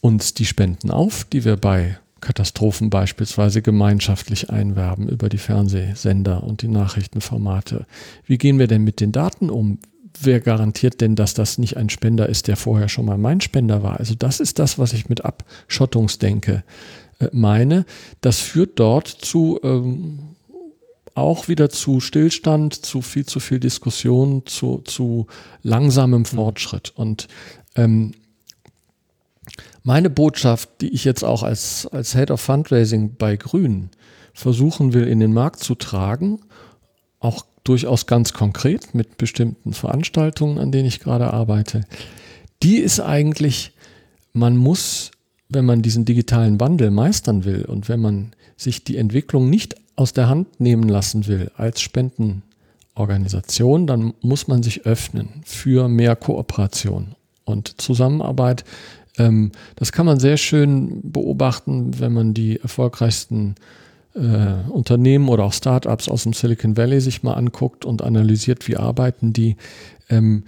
uns die Spenden auf, die wir bei Katastrophen beispielsweise gemeinschaftlich einwerben über die Fernsehsender und die Nachrichtenformate. Wie gehen wir denn mit den Daten um? Wer garantiert denn, dass das nicht ein Spender ist, der vorher schon mal mein Spender war? Also das ist das, was ich mit Abschottungsdenke äh, meine. Das führt dort zu ähm, auch wieder zu Stillstand, zu viel zu viel Diskussion, zu, zu langsamem Fortschritt. Und ähm, meine Botschaft, die ich jetzt auch als, als Head of Fundraising bei Grün versuchen will, in den Markt zu tragen, auch durchaus ganz konkret mit bestimmten Veranstaltungen, an denen ich gerade arbeite, die ist eigentlich, man muss, wenn man diesen digitalen Wandel meistern will und wenn man sich die Entwicklung nicht aus der Hand nehmen lassen will als Spendenorganisation, dann muss man sich öffnen für mehr Kooperation und Zusammenarbeit. Ähm, das kann man sehr schön beobachten, wenn man die erfolgreichsten äh, Unternehmen oder auch Startups aus dem Silicon Valley sich mal anguckt und analysiert, wie arbeiten die. Ähm,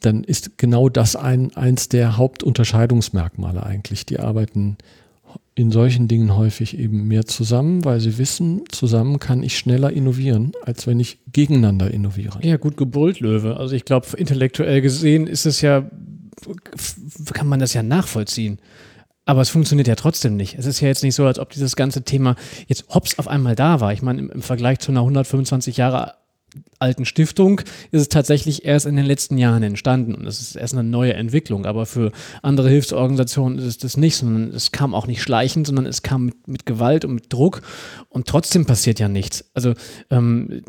dann ist genau das ein, eins der Hauptunterscheidungsmerkmale eigentlich. Die arbeiten in solchen Dingen häufig eben mehr zusammen, weil sie wissen, zusammen kann ich schneller innovieren, als wenn ich gegeneinander innoviere. Ja, gut gebrüllt, Löwe. Also ich glaube, intellektuell gesehen ist es ja, kann man das ja nachvollziehen. Aber es funktioniert ja trotzdem nicht. Es ist ja jetzt nicht so, als ob dieses ganze Thema jetzt hops auf einmal da war. Ich meine, im, im Vergleich zu einer 125 Jahre alten Stiftung ist es tatsächlich erst in den letzten Jahren entstanden und es ist erst eine neue Entwicklung. Aber für andere Hilfsorganisationen ist es das nicht, sondern es kam auch nicht schleichend, sondern es kam mit, mit Gewalt und mit Druck und trotzdem passiert ja nichts. Also ähm,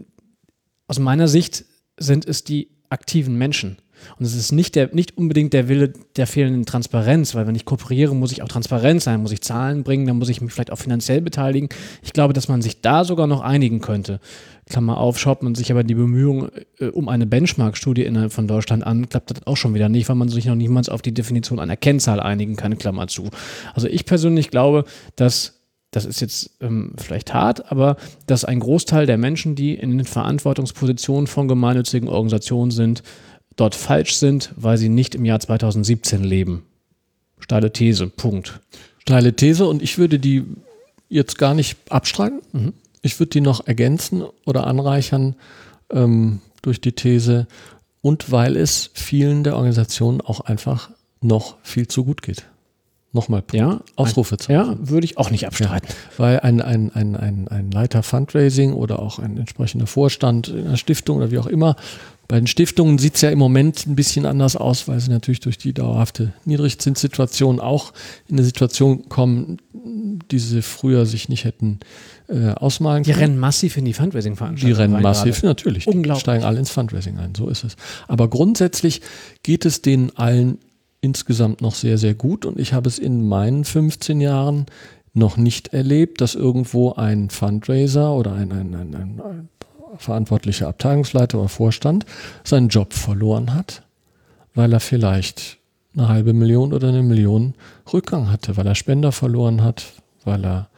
aus meiner Sicht sind es die aktiven Menschen. Und es ist nicht, der, nicht unbedingt der Wille der fehlenden Transparenz, weil wenn ich kooperiere, muss ich auch transparent sein, muss ich Zahlen bringen, dann muss ich mich vielleicht auch finanziell beteiligen. Ich glaube, dass man sich da sogar noch einigen könnte. Klammer auf, schaut man sich aber die Bemühungen äh, um eine Benchmark-Studie innerhalb von Deutschland an, klappt das auch schon wieder nicht, weil man sich noch niemals auf die Definition einer Kennzahl einigen kann, Klammer zu. Also ich persönlich glaube, dass das ist jetzt ähm, vielleicht hart, aber dass ein Großteil der Menschen, die in den Verantwortungspositionen von gemeinnützigen Organisationen sind, dort falsch sind, weil sie nicht im Jahr 2017 leben. Steile These, Punkt. Steile These und ich würde die jetzt gar nicht abstreiten. Mhm. Ich würde die noch ergänzen oder anreichern ähm, durch die These und weil es vielen der Organisationen auch einfach noch viel zu gut geht. Nochmal Ja, Ausrufezeichen. Ja, würde ich auch nicht abstreiten. Ja, weil ein, ein, ein, ein, ein Leiter Fundraising oder auch ein entsprechender Vorstand in einer Stiftung oder wie auch immer, bei den Stiftungen sieht es ja im Moment ein bisschen anders aus, weil sie natürlich durch die dauerhafte Niedrigzinssituation auch in eine Situation kommen, die sie früher sich nicht hätten äh, ausmalen können. Die rennen massiv in die Fundraising-Veranstaltungen. Die rennen massiv, gerade. natürlich. Unglaublich. Steigen alle ins Fundraising ein, so ist es. Aber grundsätzlich geht es denen allen insgesamt noch sehr, sehr gut. Und ich habe es in meinen 15 Jahren noch nicht erlebt, dass irgendwo ein Fundraiser oder ein, ein, ein, ein verantwortlicher Abteilungsleiter oder Vorstand seinen Job verloren hat, weil er vielleicht eine halbe Million oder eine Million Rückgang hatte, weil er Spender verloren hat, weil er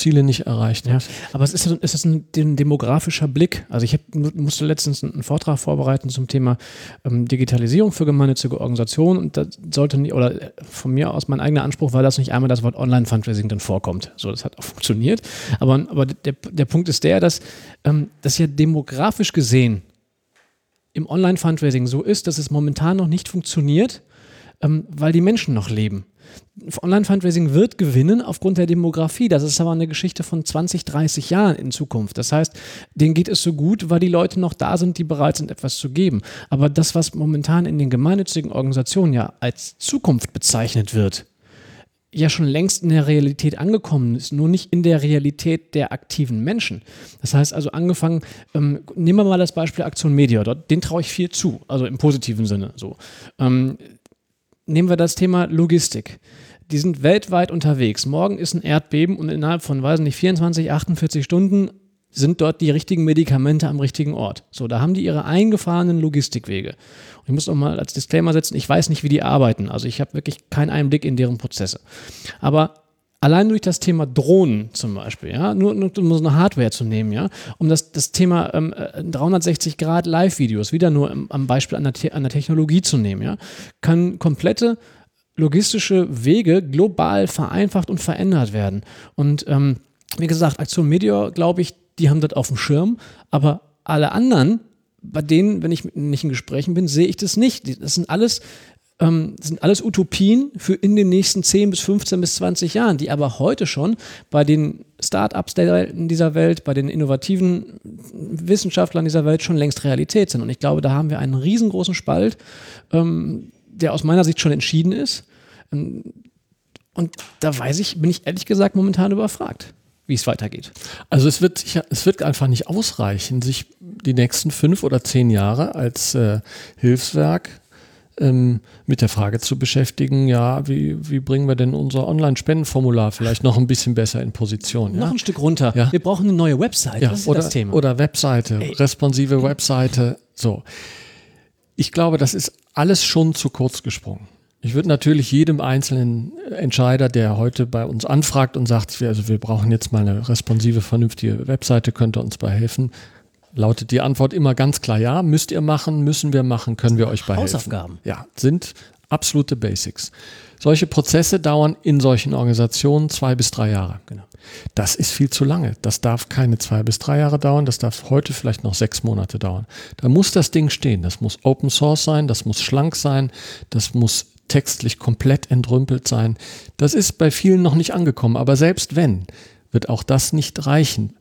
Ziele nicht erreicht ja, Aber es ist, ist das ein, ein, demografischer Blick? Also ich hab, musste letztens einen Vortrag vorbereiten zum Thema ähm, Digitalisierung für gemeinnützige Organisationen und da sollte nicht, oder äh, von mir aus mein eigener Anspruch war, dass nicht einmal das Wort Online-Fundraising dann vorkommt. So, das hat auch funktioniert. Aber, aber der, der Punkt ist der, dass ähm, das ja demografisch gesehen im Online-Fundraising so ist, dass es momentan noch nicht funktioniert, ähm, weil die Menschen noch leben. Online-Fundraising wird gewinnen aufgrund der Demografie. Das ist aber eine Geschichte von 20, 30 Jahren in Zukunft. Das heißt, denen geht es so gut, weil die Leute noch da sind, die bereit sind, etwas zu geben. Aber das, was momentan in den gemeinnützigen Organisationen ja als Zukunft bezeichnet wird, ja schon längst in der Realität angekommen ist, nur nicht in der Realität der aktiven Menschen. Das heißt also angefangen, ähm, nehmen wir mal das Beispiel Aktion Media, dort, den traue ich viel zu, also im positiven Sinne so. Ähm, nehmen wir das Thema Logistik. Die sind weltweit unterwegs. Morgen ist ein Erdbeben und innerhalb von, weiß nicht, 24, 48 Stunden sind dort die richtigen Medikamente am richtigen Ort. So, da haben die ihre eingefahrenen Logistikwege. Und ich muss auch mal als Disclaimer setzen, ich weiß nicht, wie die arbeiten. Also ich habe wirklich keinen Einblick in deren Prozesse. Aber allein durch das Thema Drohnen zum Beispiel, ja, nur, nur um so eine Hardware zu nehmen, ja, um das, das Thema ähm, 360 äh, Grad Live-Videos wieder nur im, am Beispiel an der, an der Technologie zu nehmen, ja, kann komplette logistische Wege global vereinfacht und verändert werden. Und ähm, wie gesagt, Aktion Media, glaube ich, die haben das auf dem Schirm, aber alle anderen, bei denen, wenn ich nicht in Gesprächen bin, sehe ich das nicht. Das sind alles ähm, sind alles Utopien für in den nächsten 10 bis 15 bis 20 Jahren, die aber heute schon bei den Start-ups dieser Welt, bei den innovativen Wissenschaftlern dieser Welt schon längst Realität sind. Und ich glaube, da haben wir einen riesengroßen Spalt, ähm, der aus meiner Sicht schon entschieden ist. Ähm, und da weiß ich, bin ich ehrlich gesagt momentan überfragt wie es weitergeht. Also es wird es wird einfach nicht ausreichen, sich die nächsten fünf oder zehn Jahre als äh, Hilfswerk ähm, mit der Frage zu beschäftigen, ja, wie, wie bringen wir denn unser Online-Spendenformular vielleicht noch ein bisschen besser in Position? Ja? Noch ein Stück runter. Ja? Wir brauchen eine neue Webseite. Ja, oder, das Thema. Oder Webseite, Ey. responsive Webseite. So. Ich glaube, das ist alles schon zu kurz gesprungen. Ich würde natürlich jedem einzelnen Entscheider, der heute bei uns anfragt und sagt, also wir brauchen jetzt mal eine responsive, vernünftige Webseite, könnte uns bei helfen, lautet die Antwort immer ganz klar ja. Müsst ihr machen, müssen wir machen, können wir euch bei Hausaufgaben. Ja, sind absolute Basics. Solche Prozesse dauern in solchen Organisationen zwei bis drei Jahre. Genau. Das ist viel zu lange. Das darf keine zwei bis drei Jahre dauern. Das darf heute vielleicht noch sechs Monate dauern. Da muss das Ding stehen. Das muss Open Source sein. Das muss schlank sein. Das muss textlich komplett entrümpelt sein. Das ist bei vielen noch nicht angekommen. Aber selbst wenn, wird auch das nicht reichen.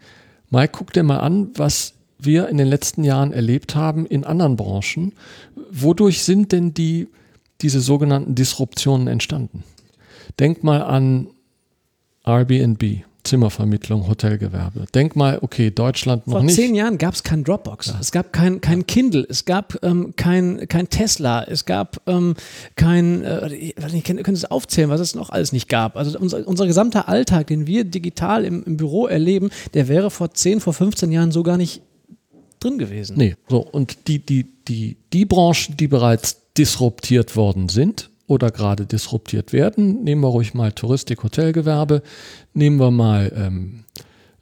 Mike, guck dir mal an, was wir in den letzten Jahren erlebt haben in anderen Branchen. Wodurch sind denn die, diese sogenannten Disruptionen entstanden? Denk mal an Airbnb. Zimmervermittlung, Hotelgewerbe. Denk mal, okay, Deutschland noch Vor nicht. Vor zehn Jahren gab es kein Dropbox, ja. es gab kein, kein Kindle, es gab ähm, kein, kein Tesla, es gab ähm, kein, äh, ich könnte es aufzählen, was es noch alles nicht gab. Also unser, unser gesamter Alltag, den wir digital im, im Büro erleben, der wäre vor 10, vor 15 Jahren so gar nicht drin gewesen. Nee, so und die, die, die, die Branchen, die bereits disruptiert worden sind oder gerade disruptiert werden. Nehmen wir ruhig mal Touristik, Hotelgewerbe, nehmen wir mal ähm,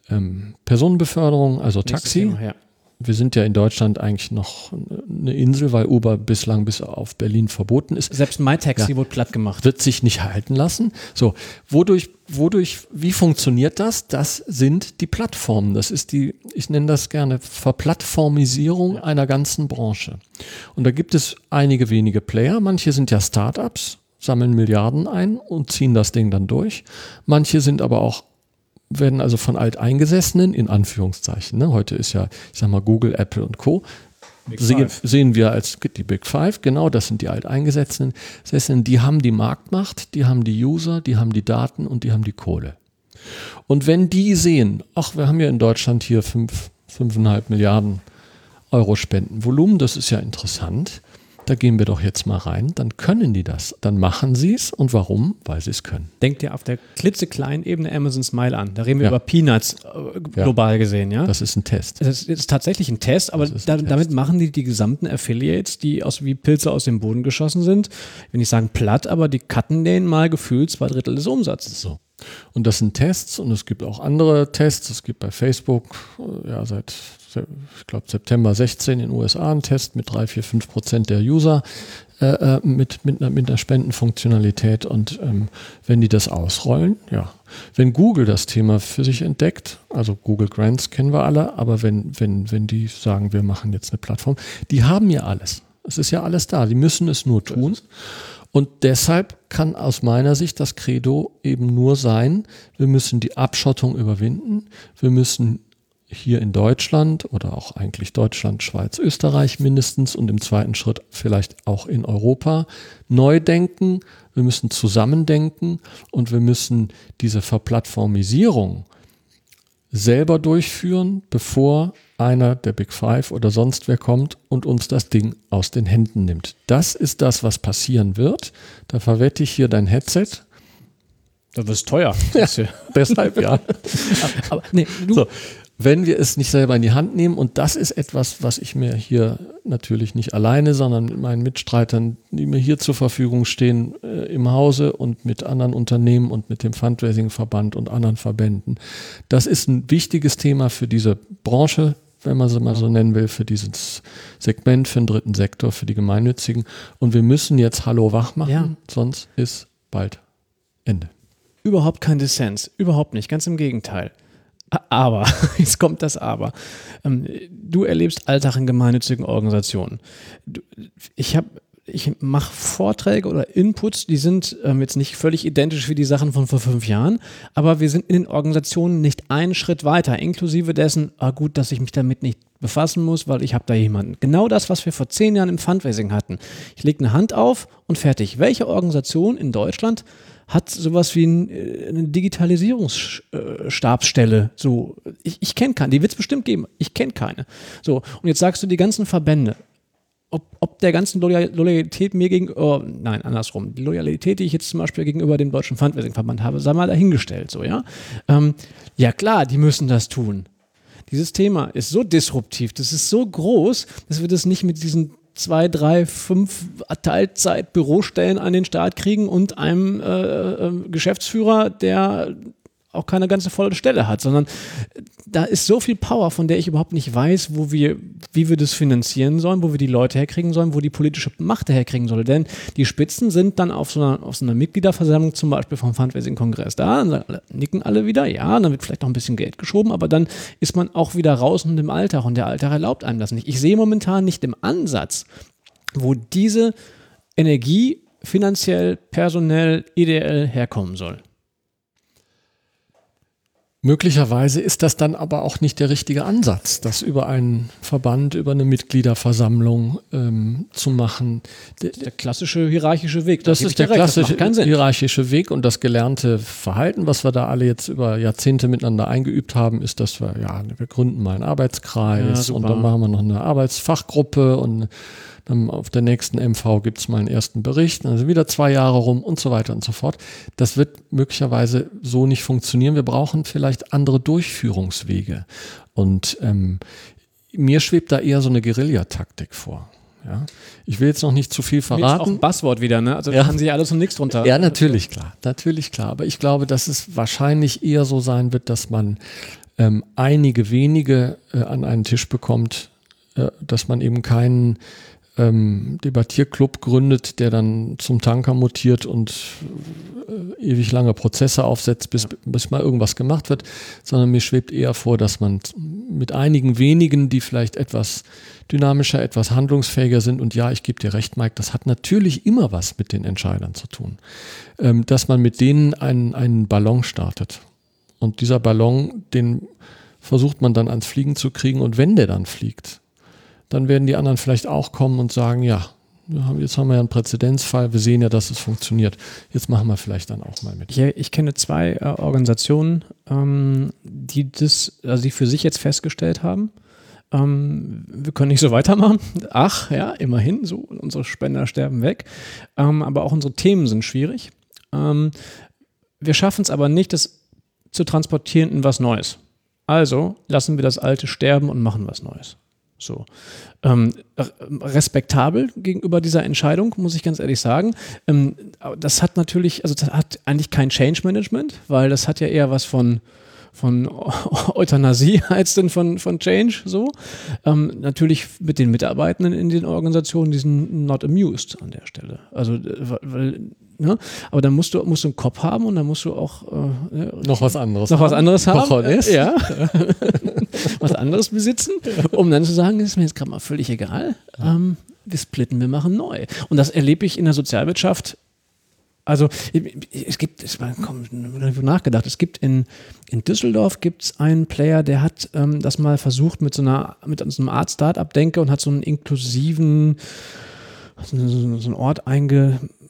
ähm, Personenbeförderung, also Taxi. Thema, ja. Wir sind ja in Deutschland eigentlich noch eine Insel, weil Uber bislang bis auf Berlin verboten ist. Selbst MyTaxi wurde platt gemacht. Wird sich nicht halten lassen. So, wodurch, wodurch, wie funktioniert das? Das sind die Plattformen. Das ist die, ich nenne das gerne Verplattformisierung einer ganzen Branche. Und da gibt es einige wenige Player. Manche sind ja Startups, sammeln Milliarden ein und ziehen das Ding dann durch. Manche sind aber auch werden also von Alteingesessenen, in Anführungszeichen, ne? heute ist ja, ich sag mal, Google, Apple und Co., sehen, sehen wir als die Big Five, genau, das sind die Alteingesessenen, die haben die Marktmacht, die haben die User, die haben die Daten und die haben die Kohle. Und wenn die sehen, ach, wir haben ja in Deutschland hier fünf, fünfeinhalb Milliarden Euro Spendenvolumen, das ist ja interessant, da gehen wir doch jetzt mal rein, dann können die das. Dann machen sie es. Und warum? Weil sie es können. Denkt ihr auf der klitzekleinen Ebene Amazon Smile an. Da reden wir ja. über Peanuts äh, global ja. gesehen, ja? Das ist ein Test. Das ist, tatsächlich ein Test, aber ein da, Test. damit machen die die gesamten Affiliates, die aus wie Pilze aus dem Boden geschossen sind, wenn ich sagen platt, aber die cutten denen mal gefühlt zwei Drittel des Umsatzes. So. Und das sind Tests und es gibt auch andere Tests. Es gibt bei Facebook äh, ja seit, ich glaube, September 16 in den USA einen Test mit 3, 4, 5 Prozent der User äh, äh, mit, mit, einer, mit einer Spendenfunktionalität. Und ähm, wenn die das ausrollen, ja. Wenn Google das Thema für sich entdeckt, also Google Grants kennen wir alle, aber wenn, wenn, wenn die sagen, wir machen jetzt eine Plattform, die haben ja alles. Es ist ja alles da. Die müssen es nur tun. Und deshalb kann aus meiner Sicht das Credo eben nur sein, wir müssen die Abschottung überwinden, wir müssen hier in Deutschland oder auch eigentlich Deutschland, Schweiz, Österreich mindestens und im zweiten Schritt vielleicht auch in Europa neu denken, wir müssen zusammendenken und wir müssen diese Verplattformisierung selber durchführen, bevor einer der Big Five oder sonst wer kommt und uns das Ding aus den Händen nimmt. Das ist das, was passieren wird. Da verwette ich hier dein Headset. Das ist teuer. Ja, deshalb ja. aber, nee, du, so wenn wir es nicht selber in die Hand nehmen. Und das ist etwas, was ich mir hier natürlich nicht alleine, sondern mit meinen Mitstreitern, die mir hier zur Verfügung stehen, äh, im Hause und mit anderen Unternehmen und mit dem Fundraising-Verband und anderen Verbänden. Das ist ein wichtiges Thema für diese Branche, wenn man sie mal so nennen will, für dieses Segment, für den dritten Sektor, für die Gemeinnützigen. Und wir müssen jetzt Hallo wach machen, ja. sonst ist bald Ende. Überhaupt kein Dissens, überhaupt nicht, ganz im Gegenteil. Aber, jetzt kommt das Aber. Ähm, du erlebst Alltag in gemeinnützigen Organisationen. Ich habe ich mache Vorträge oder Inputs, die sind ähm, jetzt nicht völlig identisch wie die Sachen von vor fünf Jahren, aber wir sind in den Organisationen nicht einen Schritt weiter, inklusive dessen, ah gut, dass ich mich damit nicht befassen muss, weil ich habe da jemanden. Genau das, was wir vor zehn Jahren im Fundraising hatten. Ich lege eine Hand auf und fertig. Welche Organisation in Deutschland hat sowas wie ein, äh, eine Digitalisierungsstabsstelle. So, ich, ich kenne keine, die wird es bestimmt geben. Ich kenne keine. So, und jetzt sagst du die ganzen Verbände, ob, ob der ganzen Loyalität mir gegenüber, oh, nein, andersrum, die Loyalität, die ich jetzt zum Beispiel gegenüber dem Deutschen Fundraising-Verband habe, sei mal dahingestellt, so, ja. Ähm, ja, klar, die müssen das tun. Dieses Thema ist so disruptiv, das ist so groß, dass wir das nicht mit diesen zwei, drei, fünf Teilzeit-Bürostellen an den Start kriegen und einem äh, äh, Geschäftsführer, der auch keine ganze volle Stelle hat, sondern da ist so viel Power, von der ich überhaupt nicht weiß, wo wir, wie wir das finanzieren sollen, wo wir die Leute herkriegen sollen, wo die politische Macht herkriegen soll. Denn die Spitzen sind dann auf so einer, auf so einer Mitgliederversammlung, zum Beispiel vom Fundraising-Kongress, da dann nicken alle wieder, ja, dann wird vielleicht noch ein bisschen Geld geschoben, aber dann ist man auch wieder raus und im Alltag und der Alltag erlaubt einem das nicht. Ich sehe momentan nicht im Ansatz, wo diese Energie finanziell, personell, ideell herkommen soll. Möglicherweise ist das dann aber auch nicht der richtige Ansatz, das über einen Verband, über eine Mitgliederversammlung ähm, zu machen. Der, der klassische hierarchische Weg. Das, das ist der klassische hierarchische Weg und das gelernte Verhalten, was wir da alle jetzt über Jahrzehnte miteinander eingeübt haben, ist, dass wir, ja, wir gründen mal einen Arbeitskreis ja, und dann machen wir noch eine Arbeitsfachgruppe und dann auf der nächsten MV gibt es mal einen ersten Bericht, dann sind wieder zwei Jahre rum und so weiter und so fort. Das wird möglicherweise so nicht funktionieren. Wir brauchen vielleicht andere Durchführungswege. Und ähm, mir schwebt da eher so eine Guerillataktik vor. Ja. Ich will jetzt noch nicht zu viel Jetzt auch verraten. ein Buzzword wieder, ne? Also Ja. kann sich alles und nichts drunter. Ja, natürlich klar, natürlich klar. Aber ich glaube, dass es wahrscheinlich eher so sein wird, dass man ähm, einige wenige äh, an einen Tisch bekommt, äh, dass man eben keinen ähm, Debattierclub gründet, der dann zum Tanker mutiert und äh, ewig lange Prozesse aufsetzt, bis, bis mal irgendwas gemacht wird, sondern mir schwebt eher vor, dass man mit einigen wenigen, die vielleicht etwas dynamischer, etwas handlungsfähiger sind, und ja, ich gebe dir recht, Mike, das hat natürlich immer was mit den Entscheidern zu tun, ähm, dass man mit denen einen, einen Ballon startet. Und dieser Ballon, den versucht man dann ans Fliegen zu kriegen, und wenn der dann fliegt, dann werden die anderen vielleicht auch kommen und sagen, ja, jetzt haben wir ja einen Präzedenzfall, wir sehen ja, dass es funktioniert. Jetzt machen wir vielleicht dann auch mal mit. Ich, ich kenne zwei äh, Organisationen, ähm, die das, also die für sich jetzt festgestellt haben. Ähm, wir können nicht so weitermachen. Ach, ja, immerhin, so, unsere Spender sterben weg. Ähm, aber auch unsere Themen sind schwierig. Ähm, wir schaffen es aber nicht, das zu transportieren in was Neues. Also lassen wir das Alte sterben und machen was Neues. So. Ähm, respektabel gegenüber dieser Entscheidung, muss ich ganz ehrlich sagen. Ähm, das hat natürlich, also das hat eigentlich kein Change Management, weil das hat ja eher was von, von Euthanasie als denn von, von Change so. Ähm, natürlich mit den Mitarbeitenden in den Organisationen, die sind not amused an der Stelle. Also, äh, weil, ne? aber dann musst du, musst du einen Kopf haben und dann musst du auch äh, ne, Noch was anderes. noch was anderes haben. Cojones. Ja. was anderes besitzen, um dann zu sagen, ist mir jetzt gerade mal völlig egal. Ähm, wir splitten, wir machen neu. Und das erlebe ich in der Sozialwirtschaft. Also es gibt, es war komm, nachgedacht, es gibt in, in Düsseldorf gibt es einen Player, der hat ähm, das mal versucht mit so einer, mit so einer Art Startup-Denke und hat so einen inklusiven, so, einen Ort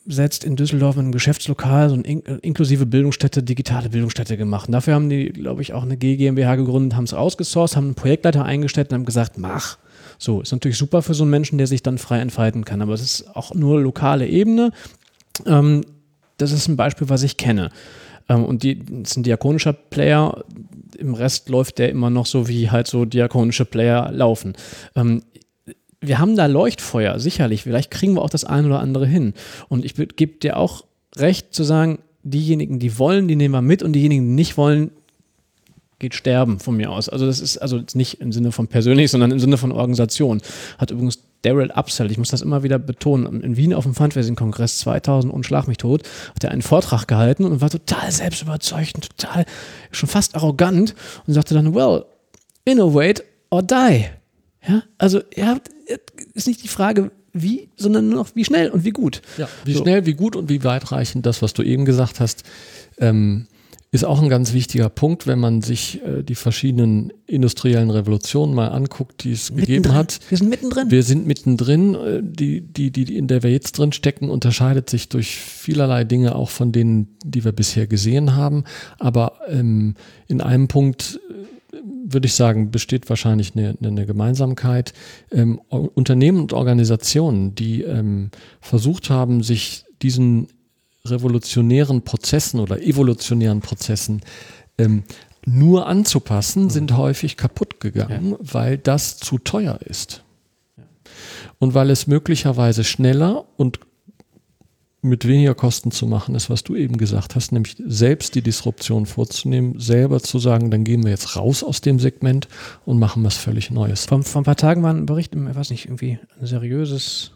eingesetzt in Düsseldorf in einem Geschäftslokal, so eine in, inklusive Bildungsstätte, digitale Bildungsstätte gemacht. Und dafür haben die, glaube ich, auch eine GmbH gegründet, haben es ausgesourced, haben einen Projektleiter eingestellt und haben gesagt, mach. So, ist natürlich super für so einen Menschen, der sich dann frei entfalten kann, aber es ist auch nur lokale Ebene. Ähm, das ist ein Beispiel, was ich kenne. Ähm, und die das ist ein diakonischer Player. Im Rest läuft der immer noch so, wie halt so diakonische Player laufen. Ähm, wir haben da Leuchtfeuer, sicherlich. Vielleicht kriegen wir auch das eine oder andere hin. Und ich gebe dir auch recht zu sagen, diejenigen, die wollen, die nehmen wir mit und diejenigen, die nicht wollen, geht sterben von mir aus. Also das ist also nicht im Sinne von persönlich, sondern im Sinne von Organisation. Hat übrigens Daryl Upsell, ich muss das immer wieder betonen, in Wien auf dem Fundraising-Kongress 2000 und Schlag mich tot, hat er einen Vortrag gehalten und war total selbstüberzeugt und total schon fast arrogant und sagte dann, well, innovate or die. Ja, also ihr habt, ist nicht die Frage, wie, sondern nur noch wie schnell und wie gut. Ja, wie So. schnell, wie gut und wie weitreichend das, was du eben gesagt hast, ähm, ist auch ein ganz wichtiger Punkt, wenn man sich äh, die verschiedenen industriellen Revolutionen mal anguckt, die es gegeben hat. Wir sind mittendrin. Wir sind mittendrin. Äh, Die, die, die, in der wir jetzt drin stecken, unterscheidet sich durch vielerlei Dinge auch von denen, die wir bisher gesehen haben. Aber ähm, in einem Punkt äh, würde ich sagen, besteht wahrscheinlich eine, eine Gemeinsamkeit. Ähm, Unternehmen und Organisationen, die ähm, versucht haben, sich diesen revolutionären Prozessen oder evolutionären Prozessen ähm, nur anzupassen, sind häufig kaputt gegangen, weil das zu teuer ist. Und weil es möglicherweise schneller und mit weniger Kosten zu machen ist, was du eben gesagt hast, nämlich selbst die Disruption vorzunehmen, selber zu sagen, dann gehen wir jetzt raus aus dem Segment und machen was völlig Neues. Vor, vor ein paar Tagen war ein Bericht, ich weiß nicht, irgendwie ein seriöses,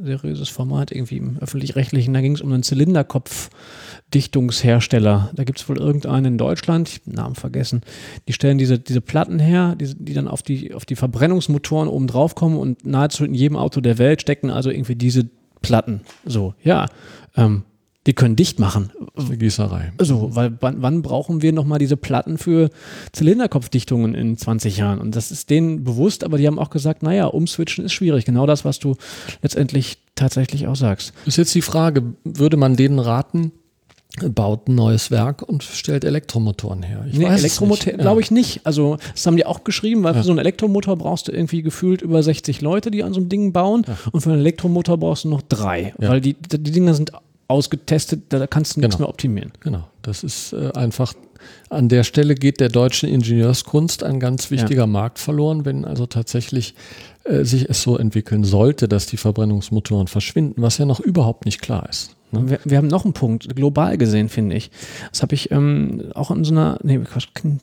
seriöses Format, irgendwie im öffentlich-rechtlichen, da ging es um einen Zylinderkopfdichtungshersteller. Da gibt es wohl irgendeinen in Deutschland, ich hab den Namen vergessen, die stellen diese, diese Platten her, die, die dann auf die, auf die Verbrennungsmotoren oben drauf kommen und nahezu in jedem Auto der Welt stecken also irgendwie diese Platten. So, ja. Ähm, die können dicht machen. Eine Gießerei. So, weil wann, wann brauchen wir nochmal diese Platten für Zylinderkopfdichtungen in 20 Jahren? Und das ist denen bewusst, aber die haben auch gesagt, naja, umswitchen ist schwierig. Genau das, was du letztendlich tatsächlich auch sagst. Ist jetzt die Frage, würde man denen raten, baut ein neues Werk und stellt Elektromotoren her? Ich Nee, Elektromotor glaube Ja. ich nicht. Also, das haben die auch geschrieben, weil für so einen Elektromotor brauchst du irgendwie gefühlt über 60 Leute, die an so einem Ding bauen. Und für einen Elektromotor brauchst du noch drei. Ja. Weil die, die Dinger sind ausgetestet, da kannst du nichts Genau. mehr optimieren. Genau, das ist äh, einfach, an der Stelle geht der deutschen Ingenieurskunst ein ganz wichtiger Markt verloren, wenn also tatsächlich äh, sich es so entwickeln sollte, dass die Verbrennungsmotoren verschwinden, was ja noch überhaupt nicht klar ist. Ne? Wir, wir, haben noch einen Punkt, global gesehen, finde ich. Das habe ich ähm, auch in so einer, nee,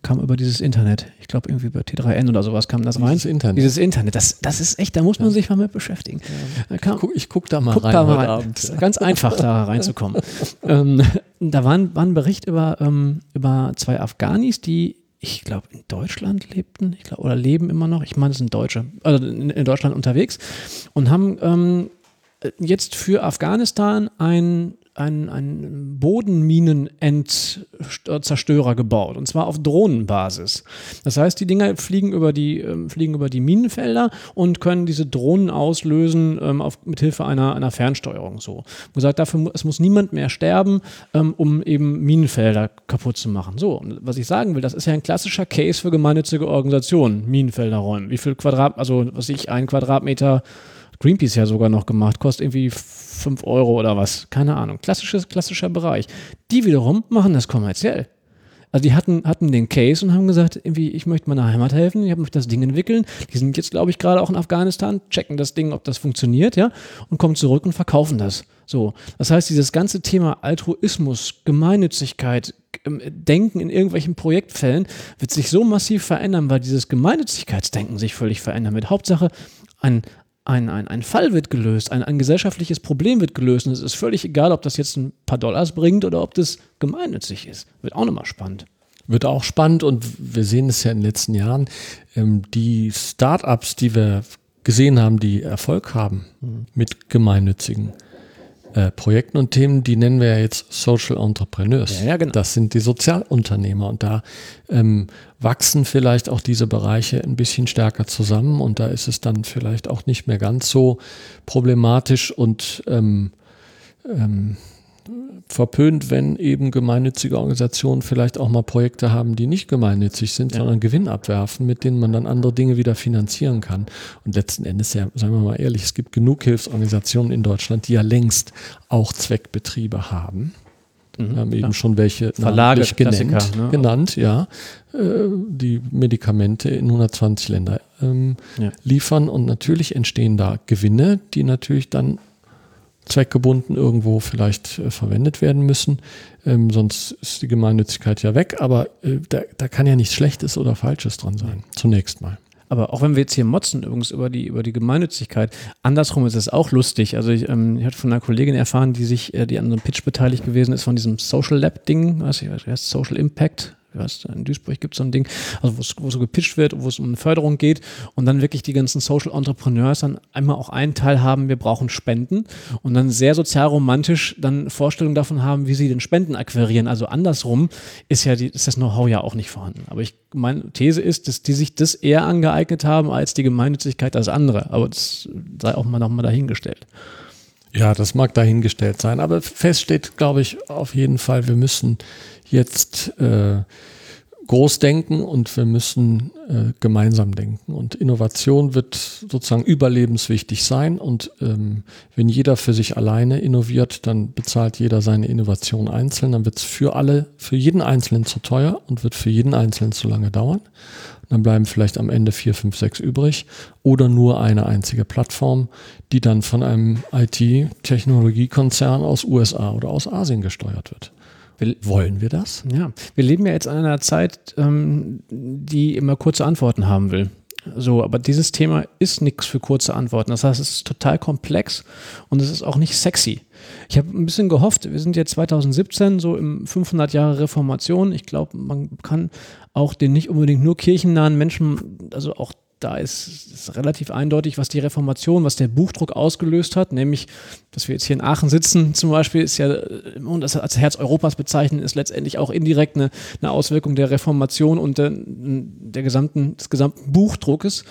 kam über dieses Internet. Ich glaube, irgendwie über T3N oder sowas kam das rein. Dieses Internet. Dieses Internet, das, das ist echt, da muss man ja. sich mal mit beschäftigen. Ja. Kam, ich gucke guck da mal guck rein. Da mal rein. Ganz einfach da reinzukommen. ähm, da war ein, war ein Bericht über, ähm, über zwei Afghanis, die ich glaube, in Deutschland lebten, ich glaube, oder leben immer noch, ich meine, es sind Deutsche, also in, in Deutschland unterwegs und haben ähm, jetzt für Afghanistan ein ein, ein Bodenminenentzerstörer gebaut und zwar auf Drohnenbasis. Das heißt, die Dinger fliegen über die, äh, fliegen über die Minenfelder und können diese Drohnen auslösen ähm, auf, mit Hilfe einer, einer Fernsteuerung. So. Gesagt, dafür es muss niemand mehr sterben, ähm, um eben Minenfelder kaputt zu machen. So, und was ich sagen will, das ist ja ein klassischer Case für gemeinnützige Organisationen, Minenfelder räumen. Wie viel Quadrat, also was ich, ein Quadratmeter Greenpeace ja sogar noch gemacht, kostet irgendwie 5 Euro oder was, keine Ahnung. Klassisches, klassischer Bereich. Die wiederum machen das kommerziell. Also die hatten, hatten den Case und haben gesagt, irgendwie, ich möchte meiner Heimat helfen, ich möchte das Ding entwickeln. Die sind jetzt, glaube ich, gerade auch in Afghanistan, checken das Ding, ob das funktioniert, ja, und kommen zurück und verkaufen das. So. Das heißt, dieses ganze Thema Altruismus, Gemeinnützigkeit, ähm, Denken in irgendwelchen Projektfällen wird sich so massiv verändern, weil dieses Gemeinnützigkeitsdenken sich völlig verändern wird. Hauptsache, ein, ein, ein, ein Fall wird gelöst, ein, ein gesellschaftliches Problem wird gelöst. Und es ist völlig egal, ob das jetzt ein paar Dollars bringt oder ob das gemeinnützig ist. Wird auch nochmal spannend. Wird auch spannend und wir sehen es ja in den letzten Jahren. Ähm, die Startups, die wir gesehen haben, die Erfolg haben mhm. mit gemeinnützigen äh, Projekten und Themen, die nennen wir ja jetzt Social Entrepreneurs. Ja, ja, genau. Das sind die Sozialunternehmer und da ähm, wachsen vielleicht auch diese Bereiche ein bisschen stärker zusammen und da ist es dann vielleicht auch nicht mehr ganz so problematisch und ähm, ähm, verpönt, wenn eben gemeinnützige Organisationen vielleicht auch mal Projekte haben, die nicht gemeinnützig sind, ja. sondern Gewinn abwerfen, mit denen man dann andere Dinge wieder finanzieren kann. Und letzten Endes, ja, sagen wir mal ehrlich, es gibt genug Hilfsorganisationen in Deutschland, die ja längst auch Zweckbetriebe haben. Mhm, wir haben eben schon welche Verlage genannt, ne? genannt, ja, äh, die Medikamente in 120 Länder ähm, ja. liefern und natürlich entstehen da Gewinne, die natürlich dann zweckgebunden irgendwo vielleicht äh, verwendet werden müssen. Ähm, sonst ist die Gemeinnützigkeit ja weg, aber äh, da, da kann ja nichts Schlechtes oder Falsches dran sein. Zunächst mal. Aber auch wenn wir jetzt hier motzen übrigens über die, über die Gemeinnützigkeit, andersrum ist es auch lustig. Also ich, ähm, ich hatte von einer Kollegin erfahren, die sich, äh, die an so einem Pitch beteiligt gewesen ist, von diesem Social Lab Ding, was heißt Social Impact, weißt, in Duisburg gibt es so ein Ding, also wo so gepitcht wird, wo es um eine Förderung geht und dann wirklich die ganzen Social Entrepreneurs dann einmal auch einen Teil haben, wir brauchen Spenden und dann sehr sozial romantisch dann Vorstellungen davon haben, wie sie den Spenden akquirieren. Also andersrum ist ja die, ist das Know-how ja auch nicht vorhanden. Aber ich, meine These ist, dass die sich das eher angeeignet haben als die Gemeinnützigkeit als andere. Aber das sei auch mal nochmal dahingestellt. Ja, das mag dahingestellt sein. Aber fest steht, glaube ich, auf jeden Fall, wir müssen jetzt äh, groß denken und wir müssen äh, gemeinsam denken. Und Innovation wird sozusagen überlebenswichtig sein. Und ähm, wenn jeder für sich alleine innoviert, dann bezahlt jeder seine Innovation einzeln. Dann wird es für alle, für jeden Einzelnen zu teuer und wird für jeden Einzelnen zu lange dauern. dann bleiben vielleicht am Ende vier, fünf, sechs übrig oder nur eine einzige Plattform, die dann von einem IT-Technologiekonzern aus USA oder aus Asien gesteuert wird. Wir, wollen wir das? Ja, wir leben ja jetzt in einer Zeit, ähm, die immer kurze Antworten haben will. So, aber dieses Thema ist nichts für kurze Antworten. Das heißt, es ist total komplex und es ist auch nicht sexy. Ich habe ein bisschen gehofft, wir sind jetzt 2017 so im 500 Jahre Reformation. Ich glaube, man kann auch den nicht unbedingt nur kirchennahen Menschen, also auch da ist es relativ eindeutig, was die Reformation, was der Buchdruck ausgelöst hat, nämlich, dass wir jetzt hier in Aachen sitzen zum Beispiel, ist ja, und das als Herz Europas bezeichnen, ist letztendlich auch indirekt eine, eine Auswirkung der Reformation und der, der gesamten, des gesamten Buchdruckes.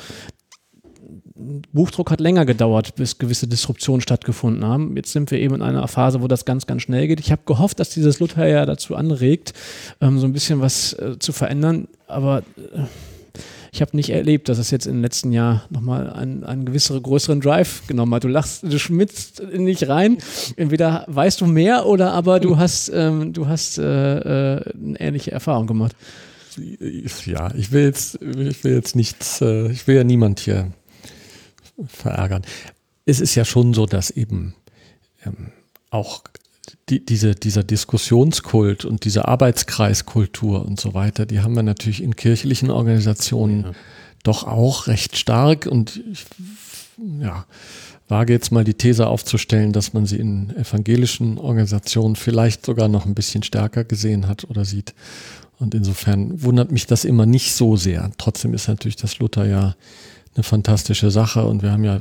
Buchdruck hat länger gedauert, bis gewisse Disruptionen stattgefunden haben. Jetzt sind wir eben in einer Phase, wo das ganz, ganz schnell geht. Ich habe gehofft, dass dieses Luther ja dazu anregt, ähm, so ein bisschen was äh, zu verändern, aber äh, ich habe nicht erlebt, dass es jetzt im letzten Jahr nochmal einen, einen gewisseren, größeren Drive genommen hat. Du lachst, du schmitzt nicht rein. Entweder weißt du mehr oder aber du hast, ähm, du hast äh, äh, eine ähnliche Erfahrung gemacht. Ja, ich will jetzt, ich will jetzt nichts, äh, ich will ja niemand hier verärgern. Es ist ja schon so, dass eben ähm, auch die, diese, dieser Diskussionskult und diese Arbeitskreiskultur und so weiter, die haben wir natürlich in kirchlichen Organisationen ja. doch auch recht stark und ich, ja, wage jetzt mal die These aufzustellen, dass man sie in evangelischen Organisationen vielleicht sogar noch ein bisschen stärker gesehen hat oder sieht. Und insofern wundert mich das immer nicht so sehr. Trotzdem ist natürlich das Luther ja eine fantastische Sache und wir haben ja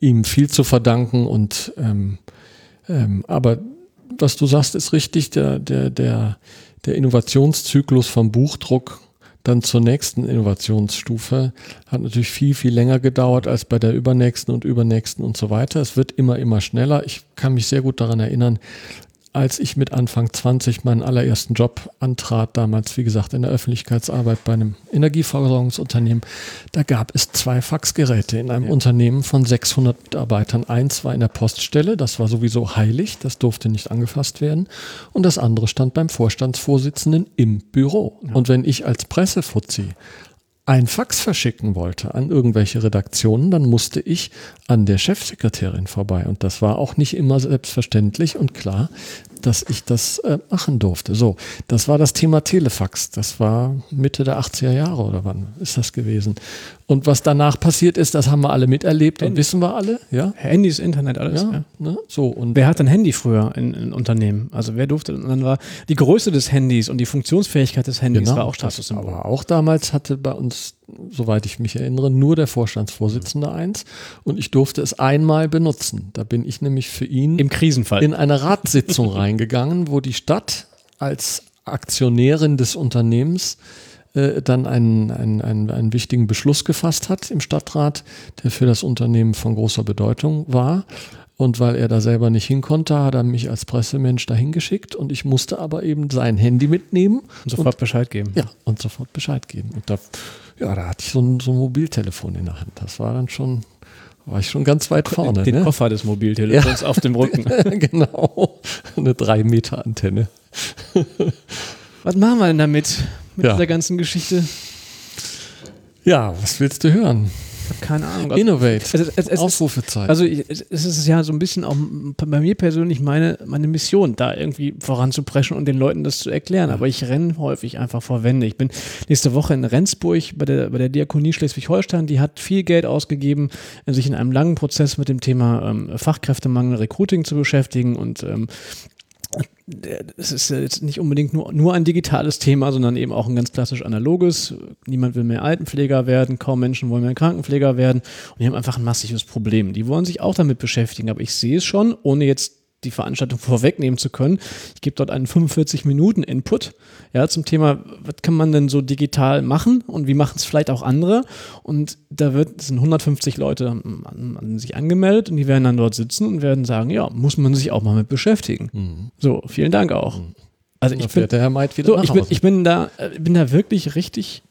ihm viel zu verdanken und ähm, ähm, aber was du sagst, ist richtig, der, der, der, der Innovationszyklus vom Buchdruck dann zur nächsten Innovationsstufe hat natürlich viel, viel länger gedauert als bei der übernächsten und übernächsten und so weiter. Es wird immer, immer schneller. Ich kann mich sehr gut daran erinnern, als ich mit Anfang 20 meinen allerersten Job antrat, damals wie gesagt in der Öffentlichkeitsarbeit bei einem Energieversorgungsunternehmen, da gab es zwei Faxgeräte in einem ja. Unternehmen von 600 Mitarbeitern. Eins war in der Poststelle, das war sowieso heilig, das durfte nicht angefasst werden. Und das andere stand beim Vorstandsvorsitzenden im Büro. Ja. Und wenn ich als Pressefuzzi ein Fax verschicken wollte an irgendwelche Redaktionen, dann musste ich an der Chefsekretärin vorbei. Und das war auch nicht immer selbstverständlich und klar dass ich das äh, machen durfte. So, das war das Thema Telefax. Das war Mitte der 80er Jahre oder wann ist das gewesen? Und was danach passiert ist, das haben wir alle miterlebt Handy. und wissen wir alle. Ja? Handys, Internet, alles. Ja, ja. Ne? So, und wer hat ein Handy früher in, in, Unternehmen? Also wer durfte? Und dann war die Größe des Handys und die Funktionsfähigkeit des Handys genau, war auch Statussymbol. Aber auch damals hatte bei uns, soweit ich mich erinnere, nur der Vorstandsvorsitzende eins und ich durfte es einmal benutzen. Da bin ich nämlich für ihn im Krisenfall in eine Ratssitzung reingegangen, wo die Stadt als Aktionärin des Unternehmens äh, dann einen, einen, einen, einen wichtigen Beschluss gefasst hat im Stadtrat, der für das Unternehmen von großer Bedeutung war. Und weil er da selber nicht hin konnte, hat er mich als Pressemensch dahin geschickt und ich musste aber eben sein Handy mitnehmen. Und sofort und, Bescheid geben. Ja, und sofort Bescheid geben. Und da, ja, da hatte ich so ein, so ein Mobiltelefon in der Hand. Das war dann schon, war ich schon ganz weit vorne. Den ne? Koffer des Mobiltelefons ja. auf dem Rücken. genau. Eine drei Meter Antenne. Was machen wir denn damit? mit ja. dieser ganzen Geschichte? Ja, was willst du hören? Keine Ahnung. Also, Innovate. Es, es, es, Aufrufezeit. Also es ist ja so ein bisschen auch bei mir persönlich meine, meine Mission, da irgendwie voranzupreschen und den Leuten das zu erklären. Aber ich renne häufig einfach vor Wände. Ich bin nächste Woche in Rendsburg bei der, bei der Diakonie Schleswig-Holstein. Die hat viel Geld ausgegeben, sich in einem langen Prozess mit dem Thema ähm, Fachkräftemangel, Recruiting zu beschäftigen und ähm, es ist jetzt nicht unbedingt nur, nur ein digitales Thema, sondern eben auch ein ganz klassisch analoges. Niemand will mehr Altenpfleger werden, kaum Menschen wollen mehr Krankenpfleger werden und die haben einfach ein massives Problem. Die wollen sich auch damit beschäftigen, aber ich sehe es schon, ohne jetzt die Veranstaltung vorwegnehmen zu können. Ich gebe dort einen 45 Minuten Input ja, zum Thema, was kann man denn so digital machen und wie machen es vielleicht auch andere. Und da wird, sind 150 Leute an, an sich angemeldet und die werden dann dort sitzen und werden sagen, ja, muss man sich auch mal mit beschäftigen. Mhm. So, vielen Dank auch. Mhm. Also ich bin, so, ich bin, ich bin da, äh, bin da wirklich richtig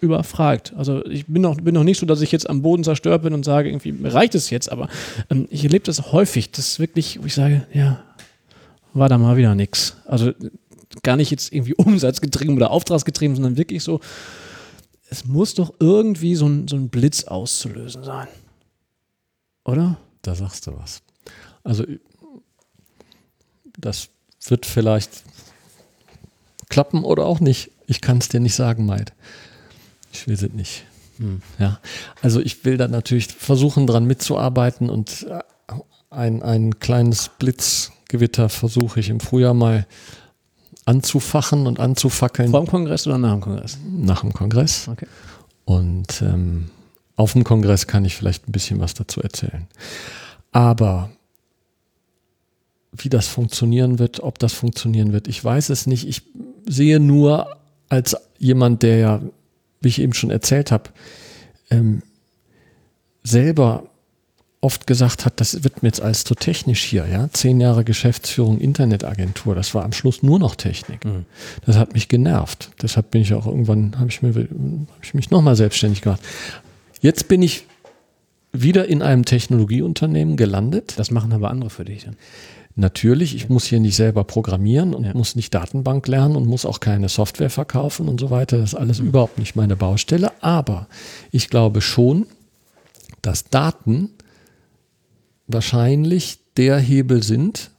überfragt. Also ich bin noch, bin noch nicht so, dass ich jetzt am Boden zerstört bin und sage, irgendwie reicht es jetzt, aber ähm, ich erlebe das häufig, das ist wirklich, wo ich sage, ja, war da mal wieder nichts. Also gar nicht jetzt irgendwie umsatzgetrieben oder auftragsgetrieben, sondern wirklich so, es muss doch irgendwie so ein, so ein Blitz auszulösen sein. Oder? Da sagst du was. Also das wird vielleicht klappen oder auch nicht. Ich kann es dir nicht sagen, Maid. Ich will es nicht. Hm. Ja, also ich will da natürlich versuchen, dran mitzuarbeiten und äh, ein, ein kleines Blitzgewitter versuche ich im Frühjahr mal anzufachen und anzufackeln. Vor dem Kongress oder nach dem Kongress? Nach dem Kongress. Okay. Und ähm, auf dem Kongress kann ich vielleicht ein bisschen was dazu erzählen. Aber wie das funktionieren wird, ob das funktionieren wird, ich weiß es nicht. Ich sehe nur als jemand, der ja wie ich eben schon erzählt habe, ähm, selber oft gesagt hat, das wird mir jetzt alles zu technisch hier, ja. Zehn Jahre Geschäftsführung Internetagentur, das war am Schluss nur noch Technik. Mhm. Das hat mich genervt. Deshalb bin ich auch irgendwann, habe ich, mir, hab ich mich nochmal selbstständig gemacht. Jetzt bin ich wieder in einem Technologieunternehmen gelandet. Das machen aber andere für dich dann. Natürlich, ich muss hier nicht selber programmieren und ja. muss nicht Datenbank lernen und muss auch keine Software verkaufen und so weiter. Das ist alles mhm. überhaupt nicht meine Baustelle. Aber ich glaube schon, dass Daten wahrscheinlich der Hebel sind,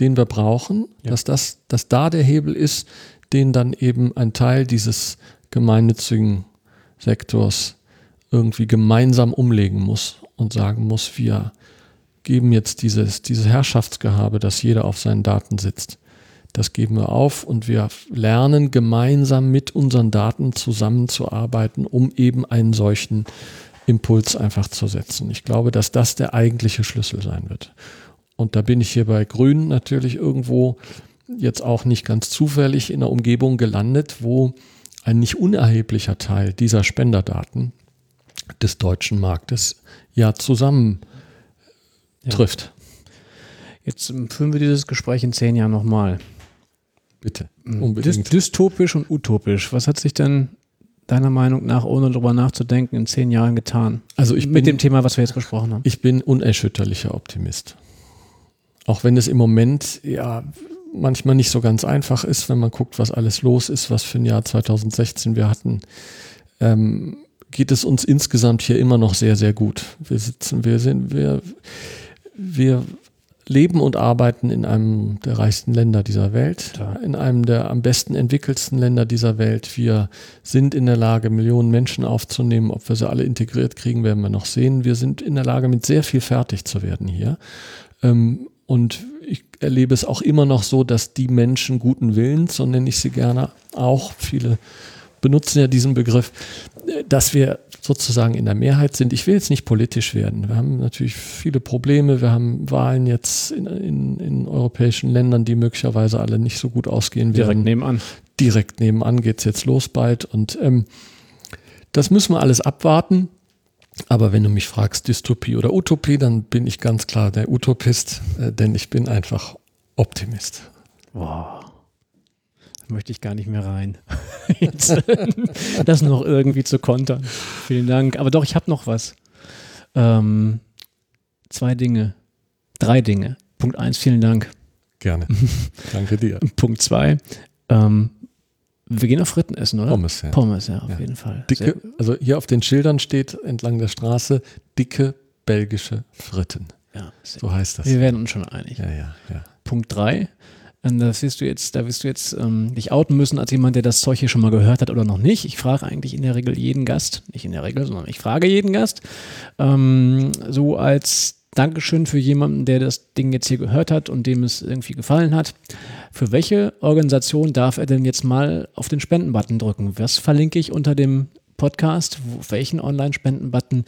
den wir brauchen, Ja. dass das, dass da der Hebel ist, den dann eben ein Teil dieses gemeinnützigen Sektors irgendwie gemeinsam umlegen muss und sagen muss, wir geben jetzt dieses, dieses Herrschaftsgehabe, dass jeder auf seinen Daten sitzt. Das geben wir auf und wir lernen gemeinsam mit unseren Daten zusammenzuarbeiten, um eben einen solchen Impuls einfach zu setzen. Ich glaube, dass das der eigentliche Schlüssel sein wird. Und da bin ich hier bei Grün natürlich irgendwo jetzt auch nicht ganz zufällig in einer Umgebung gelandet, wo ein nicht unerheblicher Teil dieser Spenderdaten des deutschen Marktes ja zusammen Ja. trifft. Jetzt führen wir dieses Gespräch in zehn Jahren nochmal. Bitte. Dys Unbedingt. dystopisch und utopisch. Was hat sich denn deiner Meinung nach, ohne darüber nachzudenken, in zehn Jahren getan? Also ich Mit bin, dem Thema, was wir jetzt besprochen haben. ich bin unerschütterlicher Optimist. Auch wenn es im Moment ja manchmal nicht so ganz einfach ist, wenn man guckt, was alles los ist, was für ein Jahr 2016 wir hatten, ähm, geht es uns insgesamt hier immer noch sehr, sehr gut. Wir sitzen, wir sind, wir, wir leben und arbeiten in einem der reichsten Länder dieser Welt, Klar. in einem der am besten entwickelsten Länder dieser Welt. Wir sind in der Lage, Millionen Menschen aufzunehmen. Ob wir sie alle integriert kriegen, werden wir noch sehen. Wir sind in der Lage, mit sehr viel fertig zu werden hier. Ähm, und ich erlebe es auch immer noch so, dass die Menschen guten Willens, so nenne ich sie gerne auch, viele benutzen ja diesen Begriff, dass wir sozusagen in der Mehrheit sind. Ich will jetzt nicht politisch werden. Wir haben natürlich viele Probleme. Wir haben Wahlen jetzt in, in, in europäischen Ländern, die möglicherweise alle nicht so gut ausgehen Direkt werden. nebenan. Direkt nebenan geht es jetzt los bald. Und ähm, das müssen wir alles abwarten. Aber wenn du mich fragst, Dystopie oder Utopie, dann bin ich ganz klar der Utopist, äh, denn ich bin einfach Optimist. Wow. Möchte ich gar nicht mehr rein. Das noch irgendwie zu kontern. Vielen Dank. Aber doch, ich habe noch was. Ähm, zwei Dinge. Drei Dinge. Punkt eins, vielen Dank. Gerne. Danke dir. Punkt zwei, ähm, wir gehen auf Fritten essen, oder? Pommes, ja. Pommes, ja, auf Ja. jeden Fall. Dicke, also hier auf den Schildern steht entlang der Straße dicke belgische Fritten. Ja, So heißt das. Wir werden uns schon einig. Ja, ja, ja. Punkt 3. Da wirst du jetzt, da wirst du jetzt ähm, dich outen müssen als jemand, der das Zeug hier schon mal gehört hat oder noch nicht. Ich frage eigentlich in der Regel jeden Gast, nicht in der Regel, sondern ich frage jeden Gast, ähm, so als Dankeschön für jemanden, der das Ding jetzt hier gehört hat und dem es irgendwie gefallen hat. Für welche Organisation darf er denn jetzt mal auf den Spendenbutton drücken? Was verlinke ich unter dem Podcast? Welchen Online-Spendenbutton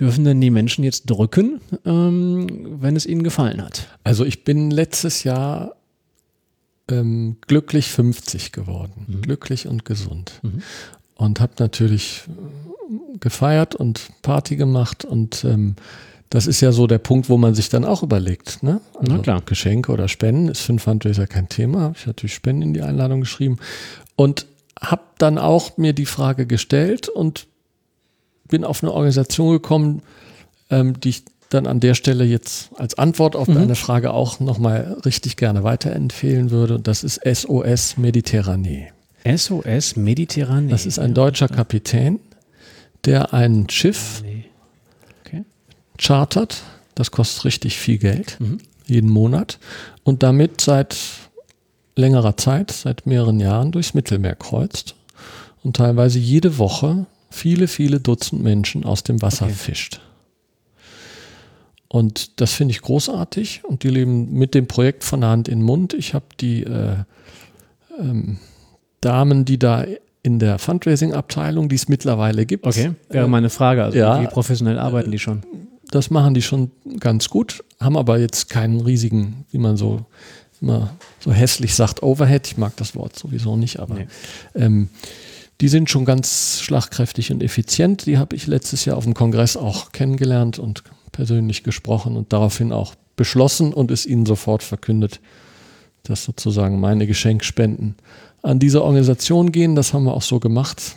dürfen denn die Menschen jetzt drücken, ähm, wenn es ihnen gefallen hat? Also ich bin letztes Jahr ähm, glücklich 50 geworden. Glücklich und gesund. Mhm. Und habe natürlich äh, gefeiert und Party gemacht und ähm, das ist ja so der Punkt, wo man sich dann auch überlegt. Ne? Na klar. Geschenke oder Spenden ist für einen Fundraiser kein Thema. Habe ich natürlich Spenden in die Einladung geschrieben und habe dann auch mir die Frage gestellt und bin auf eine Organisation gekommen, ähm, die ich dann an der Stelle jetzt als Antwort auf deine Frage auch nochmal richtig gerne weiterempfehlen würde. Das ist SOS Mediterranee. SOS Mediterranee. Das ist ein deutscher Kapitän, der ein Schiff. Okay. chartert. Das kostet richtig viel Geld, Mhm. jeden Monat. Und damit seit längerer Zeit, seit mehreren Jahren durchs Mittelmeer kreuzt und teilweise jede Woche viele, viele Dutzend Menschen aus dem Wasser Okay. fischt. Und das finde ich großartig und die leben mit dem Projekt von der Hand in den Mund. Ich habe die äh, ähm, Damen, die da in der Fundraising-Abteilung, die es mittlerweile gibt, Okay, wäre meine Frage. Also ja. wie professionell arbeiten die schon? das machen die schon ganz gut, haben aber jetzt keinen riesigen, wie man so immer so hässlich sagt, Overhead. Ich mag das Wort sowieso nicht, aber Nee. ähm, die sind schon ganz schlagkräftig und effizient. Die habe ich letztes Jahr auf dem Kongress auch kennengelernt und persönlich gesprochen und daraufhin auch beschlossen und es ihnen sofort verkündet, dass sozusagen meine Geschenkspenden an diese Organisation gehen. Das haben wir auch so gemacht.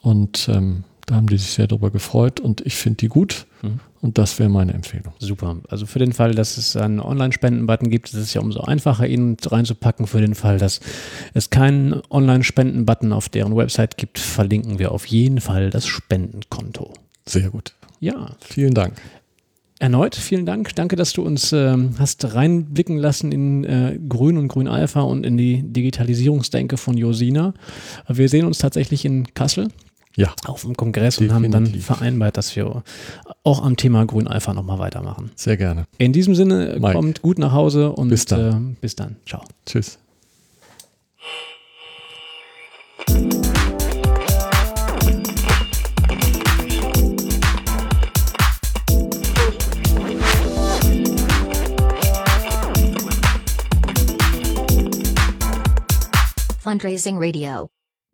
Und ähm, da haben die sich sehr darüber gefreut und ich finde die gut. Mhm. Und das wäre meine Empfehlung. Super. Also für den Fall, dass es einen Online-Spenden-Button gibt, ist es ja umso einfacher, ihn reinzupacken. Für den Fall, dass es keinen Online-Spenden-Button auf deren Website gibt, verlinken wir auf jeden Fall das Spendenkonto. Sehr gut. Ja. Vielen Dank. Erneut vielen Dank. Danke, dass du uns ähm, hast reinblicken lassen in äh, Grün und Grün Alpha und in die Digitalisierungsdenke von Josina. Wir sehen uns tatsächlich in Kassel Ja, auf dem Kongress und haben dann Definitiv. vereinbart, dass wir auch am Thema Grün Alpha nochmal weitermachen. sehr gerne. In diesem Sinne, Mike. kommt gut nach Hause und Bis dann. Äh, bis dann. Ciao. Tschüss. Fundraising Radio.